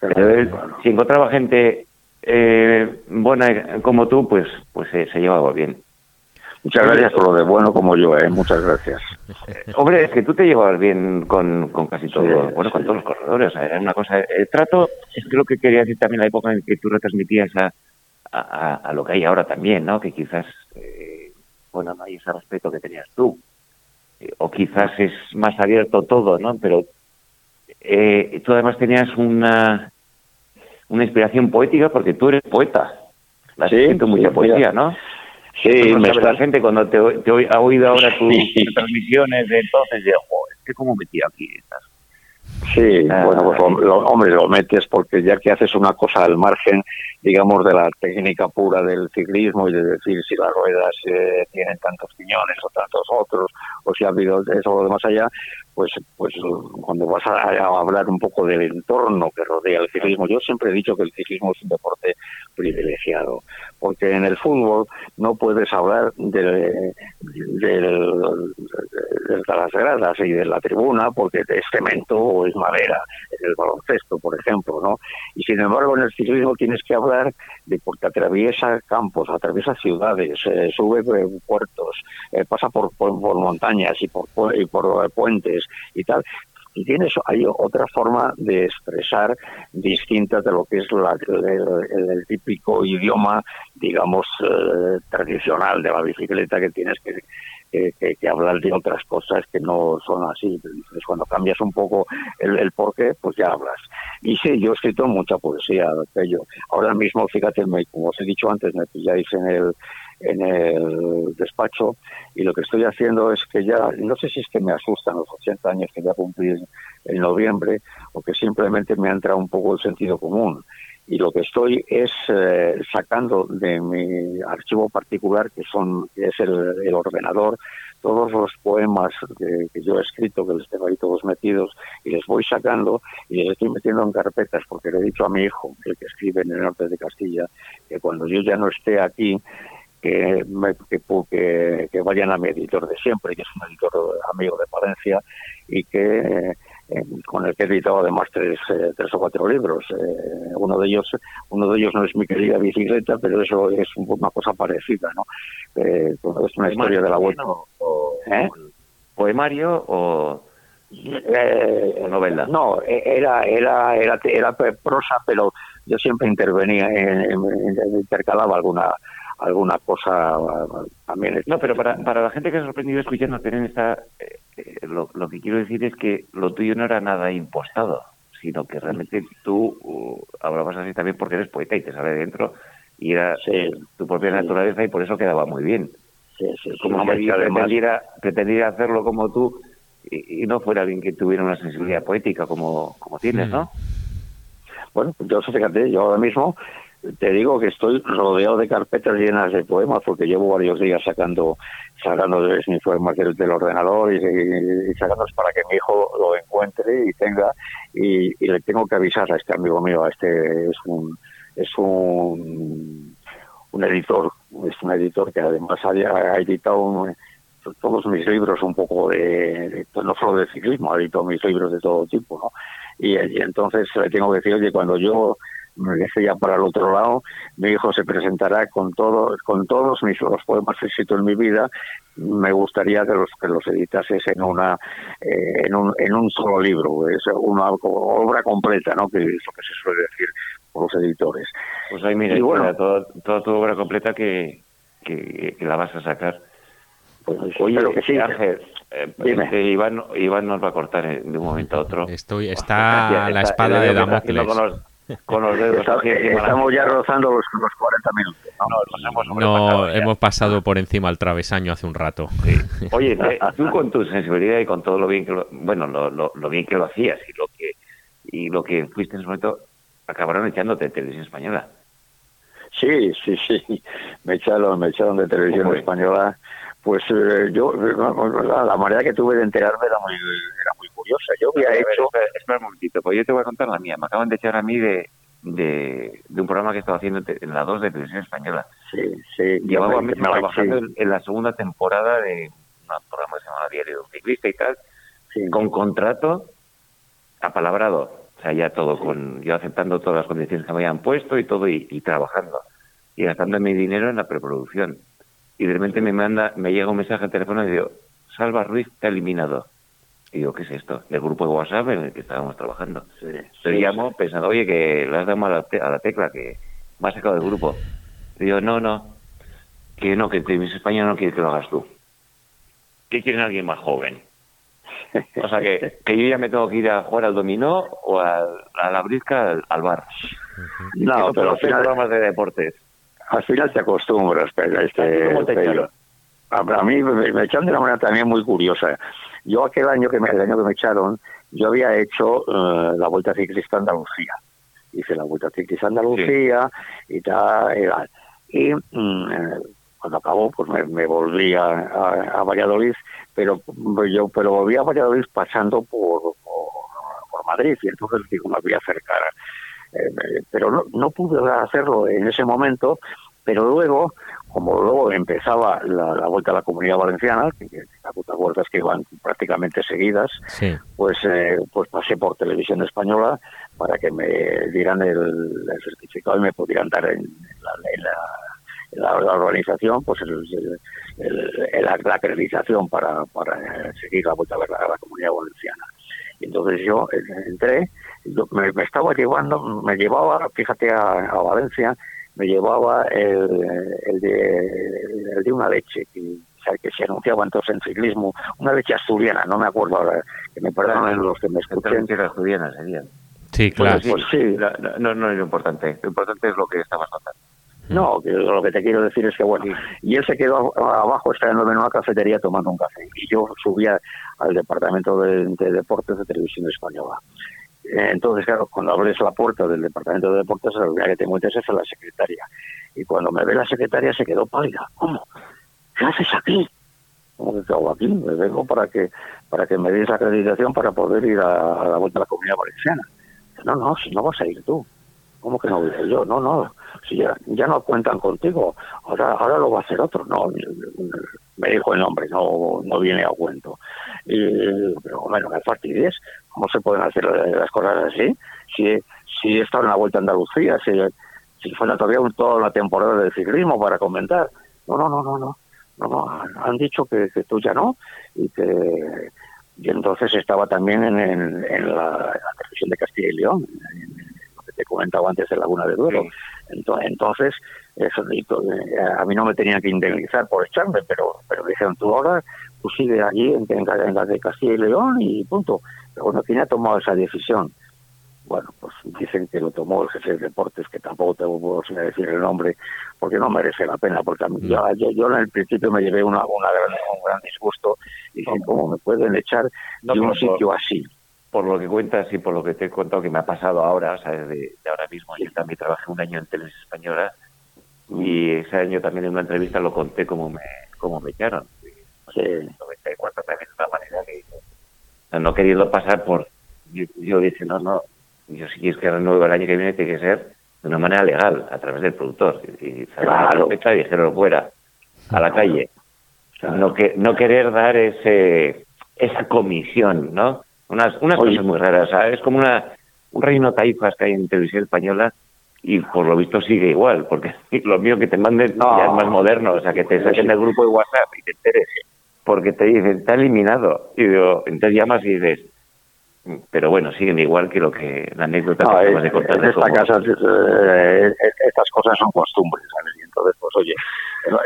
Pero si encontraba gente eh, buena como tú, pues, pues se llevaba bien. Muchas gracias por lo de bueno como yo, ¿eh? Muchas gracias. Hombre, es que tú te llevabas bien con, con casi todo, bueno, con todos los corredores. era una cosa. El trato es que lo que quería decir también la época en que tú retransmitías a, a, a lo que hay ahora también, ¿no? Que quizás, eh, bueno, no hay ese respeto que tenías tú. Eh, o quizás es más abierto todo, ¿no? Pero eh, tú además tenías una, una inspiración poética porque tú eres poeta. La sí, mucha poesía, ¿no? Sí, me está... la gente cuando te, te, ha oído ahora tus, transmisiones de entonces, de, joder, ¿qué cómo metí aquí estas Sí, bueno, pues hombre, lo metes porque ya que haces una cosa al margen, digamos, de la técnica pura del ciclismo y de decir si las ruedas eh, tienen tantos piñones o tantos otros, o si ha habido eso o lo demás allá, pues, pues cuando vas a, hablar un poco del entorno que rodea el ciclismo, yo siempre he dicho que el ciclismo es un deporte privilegiado, porque en el fútbol no puedes hablar de, las gradas y de la tribuna porque es cemento o es madera, en el baloncesto, por ejemplo, ¿no? Y sin embargo en el ciclismo tienes que hablar de porque atraviesa campos, atraviesa ciudades, eh, sube puertos, eh, pasa por, por, montañas y por, y por puentes, y tal. Y tienes hay otra forma de expresar distinta de lo que es el, típico idioma, digamos, eh, tradicional de la bicicleta que tienes que, que, hablar de otras cosas que no son así. Entonces, cuando cambias un poco el, el porqué, pues ya hablas. Y sí, yo he escrito mucha poesía, yo Ahora mismo, fíjate, como os he dicho antes, me pilláis en el en el despacho y lo que estoy haciendo es que ya, no sé si es que me asustan los 80 años que ya cumplí en noviembre o que simplemente me ha entrado un poco el sentido común. Y lo que estoy es eh, sacando de mi archivo particular, que son es el, ordenador, todos los poemas que, que, yo he escrito, que los tengo ahí todos metidos, y les voy sacando y les estoy metiendo en carpetas, porque le he dicho a mi hijo, el que escribe en el norte de Castilla, que cuando yo ya no esté aquí, que, que, que, vayan a mi editor de siempre, que es un editor amigo de Palencia y que eh, con el que he editado además tres, eh, tres o cuatro libros. Eh, uno de ellos uno de ellos no es mi querida bicicleta, pero eso es una cosa parecida, ¿no? es una historia de la vuelta. ¿Poemario o, novela? No, era, era, era, era prosa, pero yo siempre intervenía, en, intercalaba alguna alguna cosa también. No, pero para, para la gente que ha sorprendido escuchando tener esta, eh, eh, lo, lo, que quiero decir es que lo tuyo no era nada impostado, sino que realmente tú uh, hablabas así también porque eres poeta y te sale dentro y era tu propia naturaleza y por eso quedaba muy bien. como si pretendiera, pretendiera hacerlo como tú y, no fuera alguien que tuviera una sensibilidad poética como, como tienes, ¿no? Bueno, yo fíjate, yo ahora mismo te digo que estoy rodeado de carpetas llenas de poemas porque llevo varios días sacando sacando mis poemas del, ordenador y, sacándolos para que mi hijo lo encuentre y tenga y, le tengo que avisar a este amigo mío a este es un es un un editor es un editor que además ha, editado todos mis libros un poco de, no solo de ciclismo ha editado mis libros de todo tipo no y, y entonces le tengo que decir oye cuando yo me dejé ya para el otro lado, mi hijo se presentará con todo, con todos mis los poemas que he escrito en mi vida. Me gustaría que los que los editases en una eh, en, un, en un solo libro, es una obra completa, ¿no? Que es lo que se suele decir por los editores. Pues ahí mira, bueno, toda, toda, tu obra completa que, que, la vas a sacar. Pues, Oye, que sí. Ángel, eh, este, Iván, Iván, nos va a cortar de un momento a otro. Estoy, está la espada de Damocles con los dedos. estamos ya rozando los, los 40 minutos. No, hemos, pasado por encima al travesaño hace un rato. Oye, tú con tu sensibilidad y con todo lo bien que lo, bueno, lo, lo, bien que lo hacías y lo que y lo que fuiste en ese momento, acabaron echándote de televisión española. Sí, sí, sí. Me echaron, me echaron de televisión española. Pues eh, yo, la, manera que tuve de enterarme era muy, era muy curiosa. Yo había hecho... espera, un momentito, pues yo te voy a contar la mía. Me acaban de echar a mí de, de, un programa que estaba haciendo en la 2 de Televisión Española. Sí, sí. Llevaba meses trabajando en, la segunda temporada de un programa que se llama Diario de Ciclista y tal, con contrato apalabrado. O sea, ya todo, con yo aceptando todas las condiciones que me habían puesto y todo, y, y trabajando. Y gastando mi dinero en la preproducción. Y de repente me manda, me llega un mensaje al teléfono y digo, Salva Ruiz te ha eliminado. Y digo, ¿qué es esto? Del grupo de WhatsApp en el que estábamos trabajando. Sí, Te sí, llamo pensando, oye, que le has dado mal a la, te- a la tecla, que me has sacado del grupo. Y digo, no, no, que no, que Televisión Española no quiere que lo hagas tú. Que quieren a alguien más joven. O sea, que, que yo ya me tengo que ir a jugar al dominó o al- a la brisca al, al bar. No, no pero al final, programas de deportes. al final te acostumbras, pero este, ¿Cómo te pero- a, a mí me, me echaron de una manera también muy curiosa. Yo aquel año que me, el año que me echaron, yo había hecho eh, la Vuelta Ciclista a Andalucía. Hice la Vuelta Ciclista a Andalucía y tal. y tal. Y mm, eh, cuando acabó, pues me, me volví a, a- a Valladolid, pero yo pero volví a Valladolid pasando por, por, por Madrid y entonces digo, me voy a acercar. Eh, pero no, no pude hacerlo en ese momento, pero luego, como luego empezaba la, la vuelta a la comunidad valenciana, que, que las vueltas que iban prácticamente seguidas, Sí. pues eh, pues pasé por televisión española para que me dieran el, el certificado y me pudieran dar en la, en la, en la- la organización pues el, el- el- el- la acreditación para, para seguir la vuelta a la, a la comunidad valenciana. Entonces yo eh, entré, yo me, me estaba llevando, me llevaba, fíjate, a, a Valencia, me llevaba el, el, de, el de una leche que, o sea, que se anunciaba entonces en ciclismo, una leche asturiana, no me acuerdo ahora, que me perdonen los que me escuchen. Entonces, judianas serían. Sí, claro. Pues sí. No, no, no, no es lo importante. Lo importante es lo que estabas contando. No, que lo que te quiero decir es que, bueno, y él se quedó abajo esperándome en una cafetería tomando un café. Y yo subía al departamento de, de deportes de televisión española. Eh, Entonces, claro, cuando abres la puerta del departamento de deportes, la primera que te encuentras es la secretaria. Y cuando me ve la secretaria se quedó pálida. ¿Cómo? ¿Qué haces aquí? ¿Cómo que hago aquí? Me vengo para que para que me des la acreditación para poder ir a, a la vuelta a la comunidad valenciana. No, no, si no vas a ir tú. ¿Cómo que no voy a ir yo? No, no, si ya, ya no cuentan contigo, ahora ahora lo va a hacer otro. No, me dijo el nombre, no no viene a cuento. Y, pero bueno, me fastidies, ¿cómo se pueden hacer las cosas así? Si, si he estado en la Vuelta a Andalucía, si, si fuera todavía un- toda una temporada de ciclismo para comentar. No, no, no, no, no. no, no, han- dicho que, que tú ya no y que y entonces estaba también en, en, la, la televisión de Castilla y León, te comentaba antes de Laguna de Duero. Sí. Entonces, eso, eh, a mí no me tenían que indemnizar por echarme, pero pero me dijeron, tú ahora, tú sigue allí en, en, la- de Castilla y León y punto. Pero bueno, ¿quién ha tomado esa decisión? Bueno, pues dicen que lo tomó el jefe de deportes, que tampoco te puedo decir el nombre, porque no merece la pena, porque a mí- yo, yo, yo en el principio me llevé una, una gran, un gran disgusto y dije, ¿cómo me pueden echar de un sitio así? Por lo que cuentas y por lo que te he contado que me ha pasado ahora, o sea, de, de ahora mismo, yo también trabajé un año en Televisión Española y ese año también en una entrevista lo conté como me, como me echaron. Sí. En 94 también de una manera que o sea, no queriendo pasar por... Yo, yo dije, no, no, yo si quieres que renueve el año que viene tiene que ser de una manera legal, a través del productor. Y, y la Claro. fecha y dijeron fuera, a la calle. Claro. No, que, no querer dar ese esa comisión, ¿no? Unas, unas Oye. cosas muy raras. sea, es como una, un reino taifas que hay en televisión española y por lo visto sigue igual, porque lo mío que te manden No. ya es más moderno, o sea, que te saquen del grupo de WhatsApp y te enteres, porque te dicen, está eliminado. Y digo, entonces llamas y dices, "Mm, pero bueno, siguen igual que lo que la anécdota No, que acabas de contar. en esta casa eh, estas cosas son costumbres, ¿sabes? Entonces, pues oye,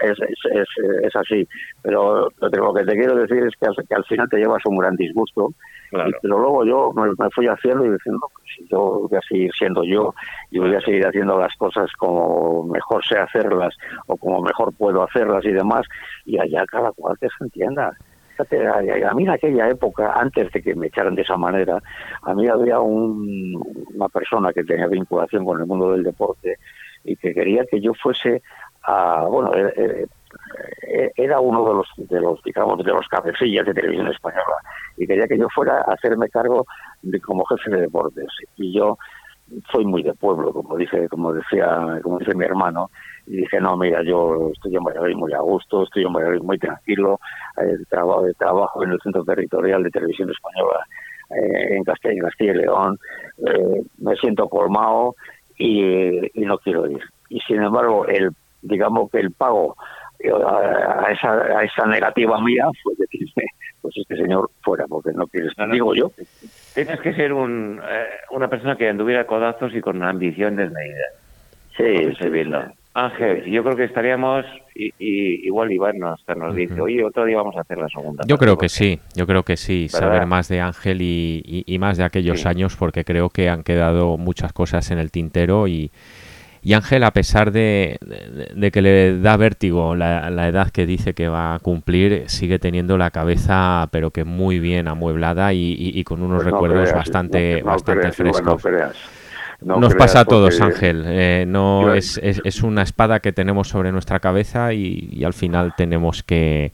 es, es, es, es así. Pero lo que- lo que te quiero decir es que al, que al final te llevas un gran disgusto. Claro. Y- pero luego yo me, me fui haciendo y diciendo, pues si yo voy a seguir siendo yo y voy a seguir haciendo las cosas como mejor sé hacerlas o como mejor puedo hacerlas y demás, y allá cada cual que se entienda. A mí en aquella época, antes de que me echaran de esa manera, a mí había un- una persona que tenía vinculación con el mundo del deporte y que quería que yo fuese a, bueno, era uno de los, de los, digamos, de los cabecillas de televisión española y quería que yo fuera a hacerme cargo de como jefe de deportes. Y yo soy muy de pueblo, como dice, como decía, como dice mi hermano, y dije, no, mira, yo estoy en Valladolid muy a gusto, estoy en Valladolid muy tranquilo, eh, trabajo, trabajo en el Centro Territorial de Televisión Española eh, en Castilla y León, eh, me siento colmado y, y no quiero ir. Y sin embargo, el digamos que el pago eh, a, esa, a esa negativa mía fue decirme, este señor fuera, porque no quieres, digo yo. Tienes que ser un, eh, una persona que anduviera codazos y con ambición desmedida. Sí, sí, viendo. Ángel, yo creo que estaríamos, y, igual Iván hasta nos dice, oye, otro día vamos a hacer la segunda. Yo creo que sí, yo creo que sí, saber más de Ángel y, más de aquellos años, porque creo que han quedado muchas cosas en el tintero y, y Ángel, a pesar de, que le da vértigo la, edad que dice que va a cumplir, sigue teniendo la cabeza, pero que muy bien amueblada y, con unos pues recuerdos bastante, bastante frescos. Nos pasa a todos, Ángel. Eh, no es, es, una espada que tenemos sobre nuestra cabeza y, al final tenemos que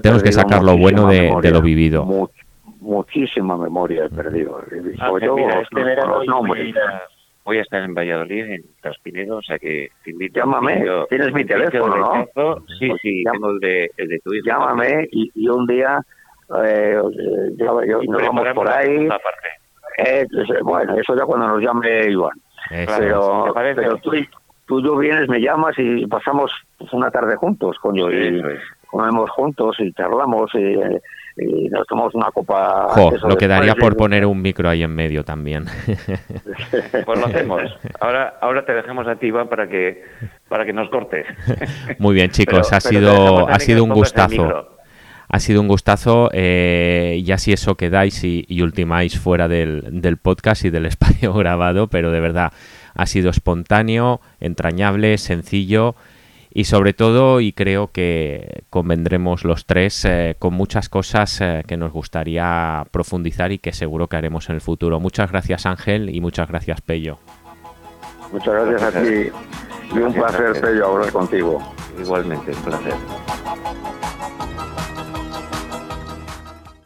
tenemos que sacar lo bueno de, lo vivido. muchísima memoria he perdido. este los nombres voy a estar en Valladolid, en Traspinedo, o sea que te invito. Llámame, tienes mi teléfono, ¿no? Sí, pues sí, tengo el de, el de tu hijo. Llámame y, un día eh, nos vamos por ahí. Eh, eh, bueno, eso ya cuando nos llame Iván. pero, pero tú, tú y yo vienes, me llamas y pasamos una tarde juntos, coño, y comemos juntos y charlamos y, y nos tomamos una copa. lo quedaría por poner un micro ahí en medio también. pues lo hacemos. Ahora, ahora te dejamos a ti, Iván, para que, para que nos cortes. Muy bien, chicos, ha sido, ha sido un gustazo. Ha sido un gustazo eh, y así eso quedáis y, y ultimáis fuera del, del podcast y del espacio grabado, pero de verdad ha sido espontáneo, entrañable, sencillo y sobre todo, y creo que convendremos los tres eh, con muchas cosas eh, que nos gustaría profundizar y que seguro que haremos en el futuro. Muchas gracias Ángel y muchas gracias Pello. Muchas gracias a ti y un placer Pello hablar contigo. Igualmente, un placer.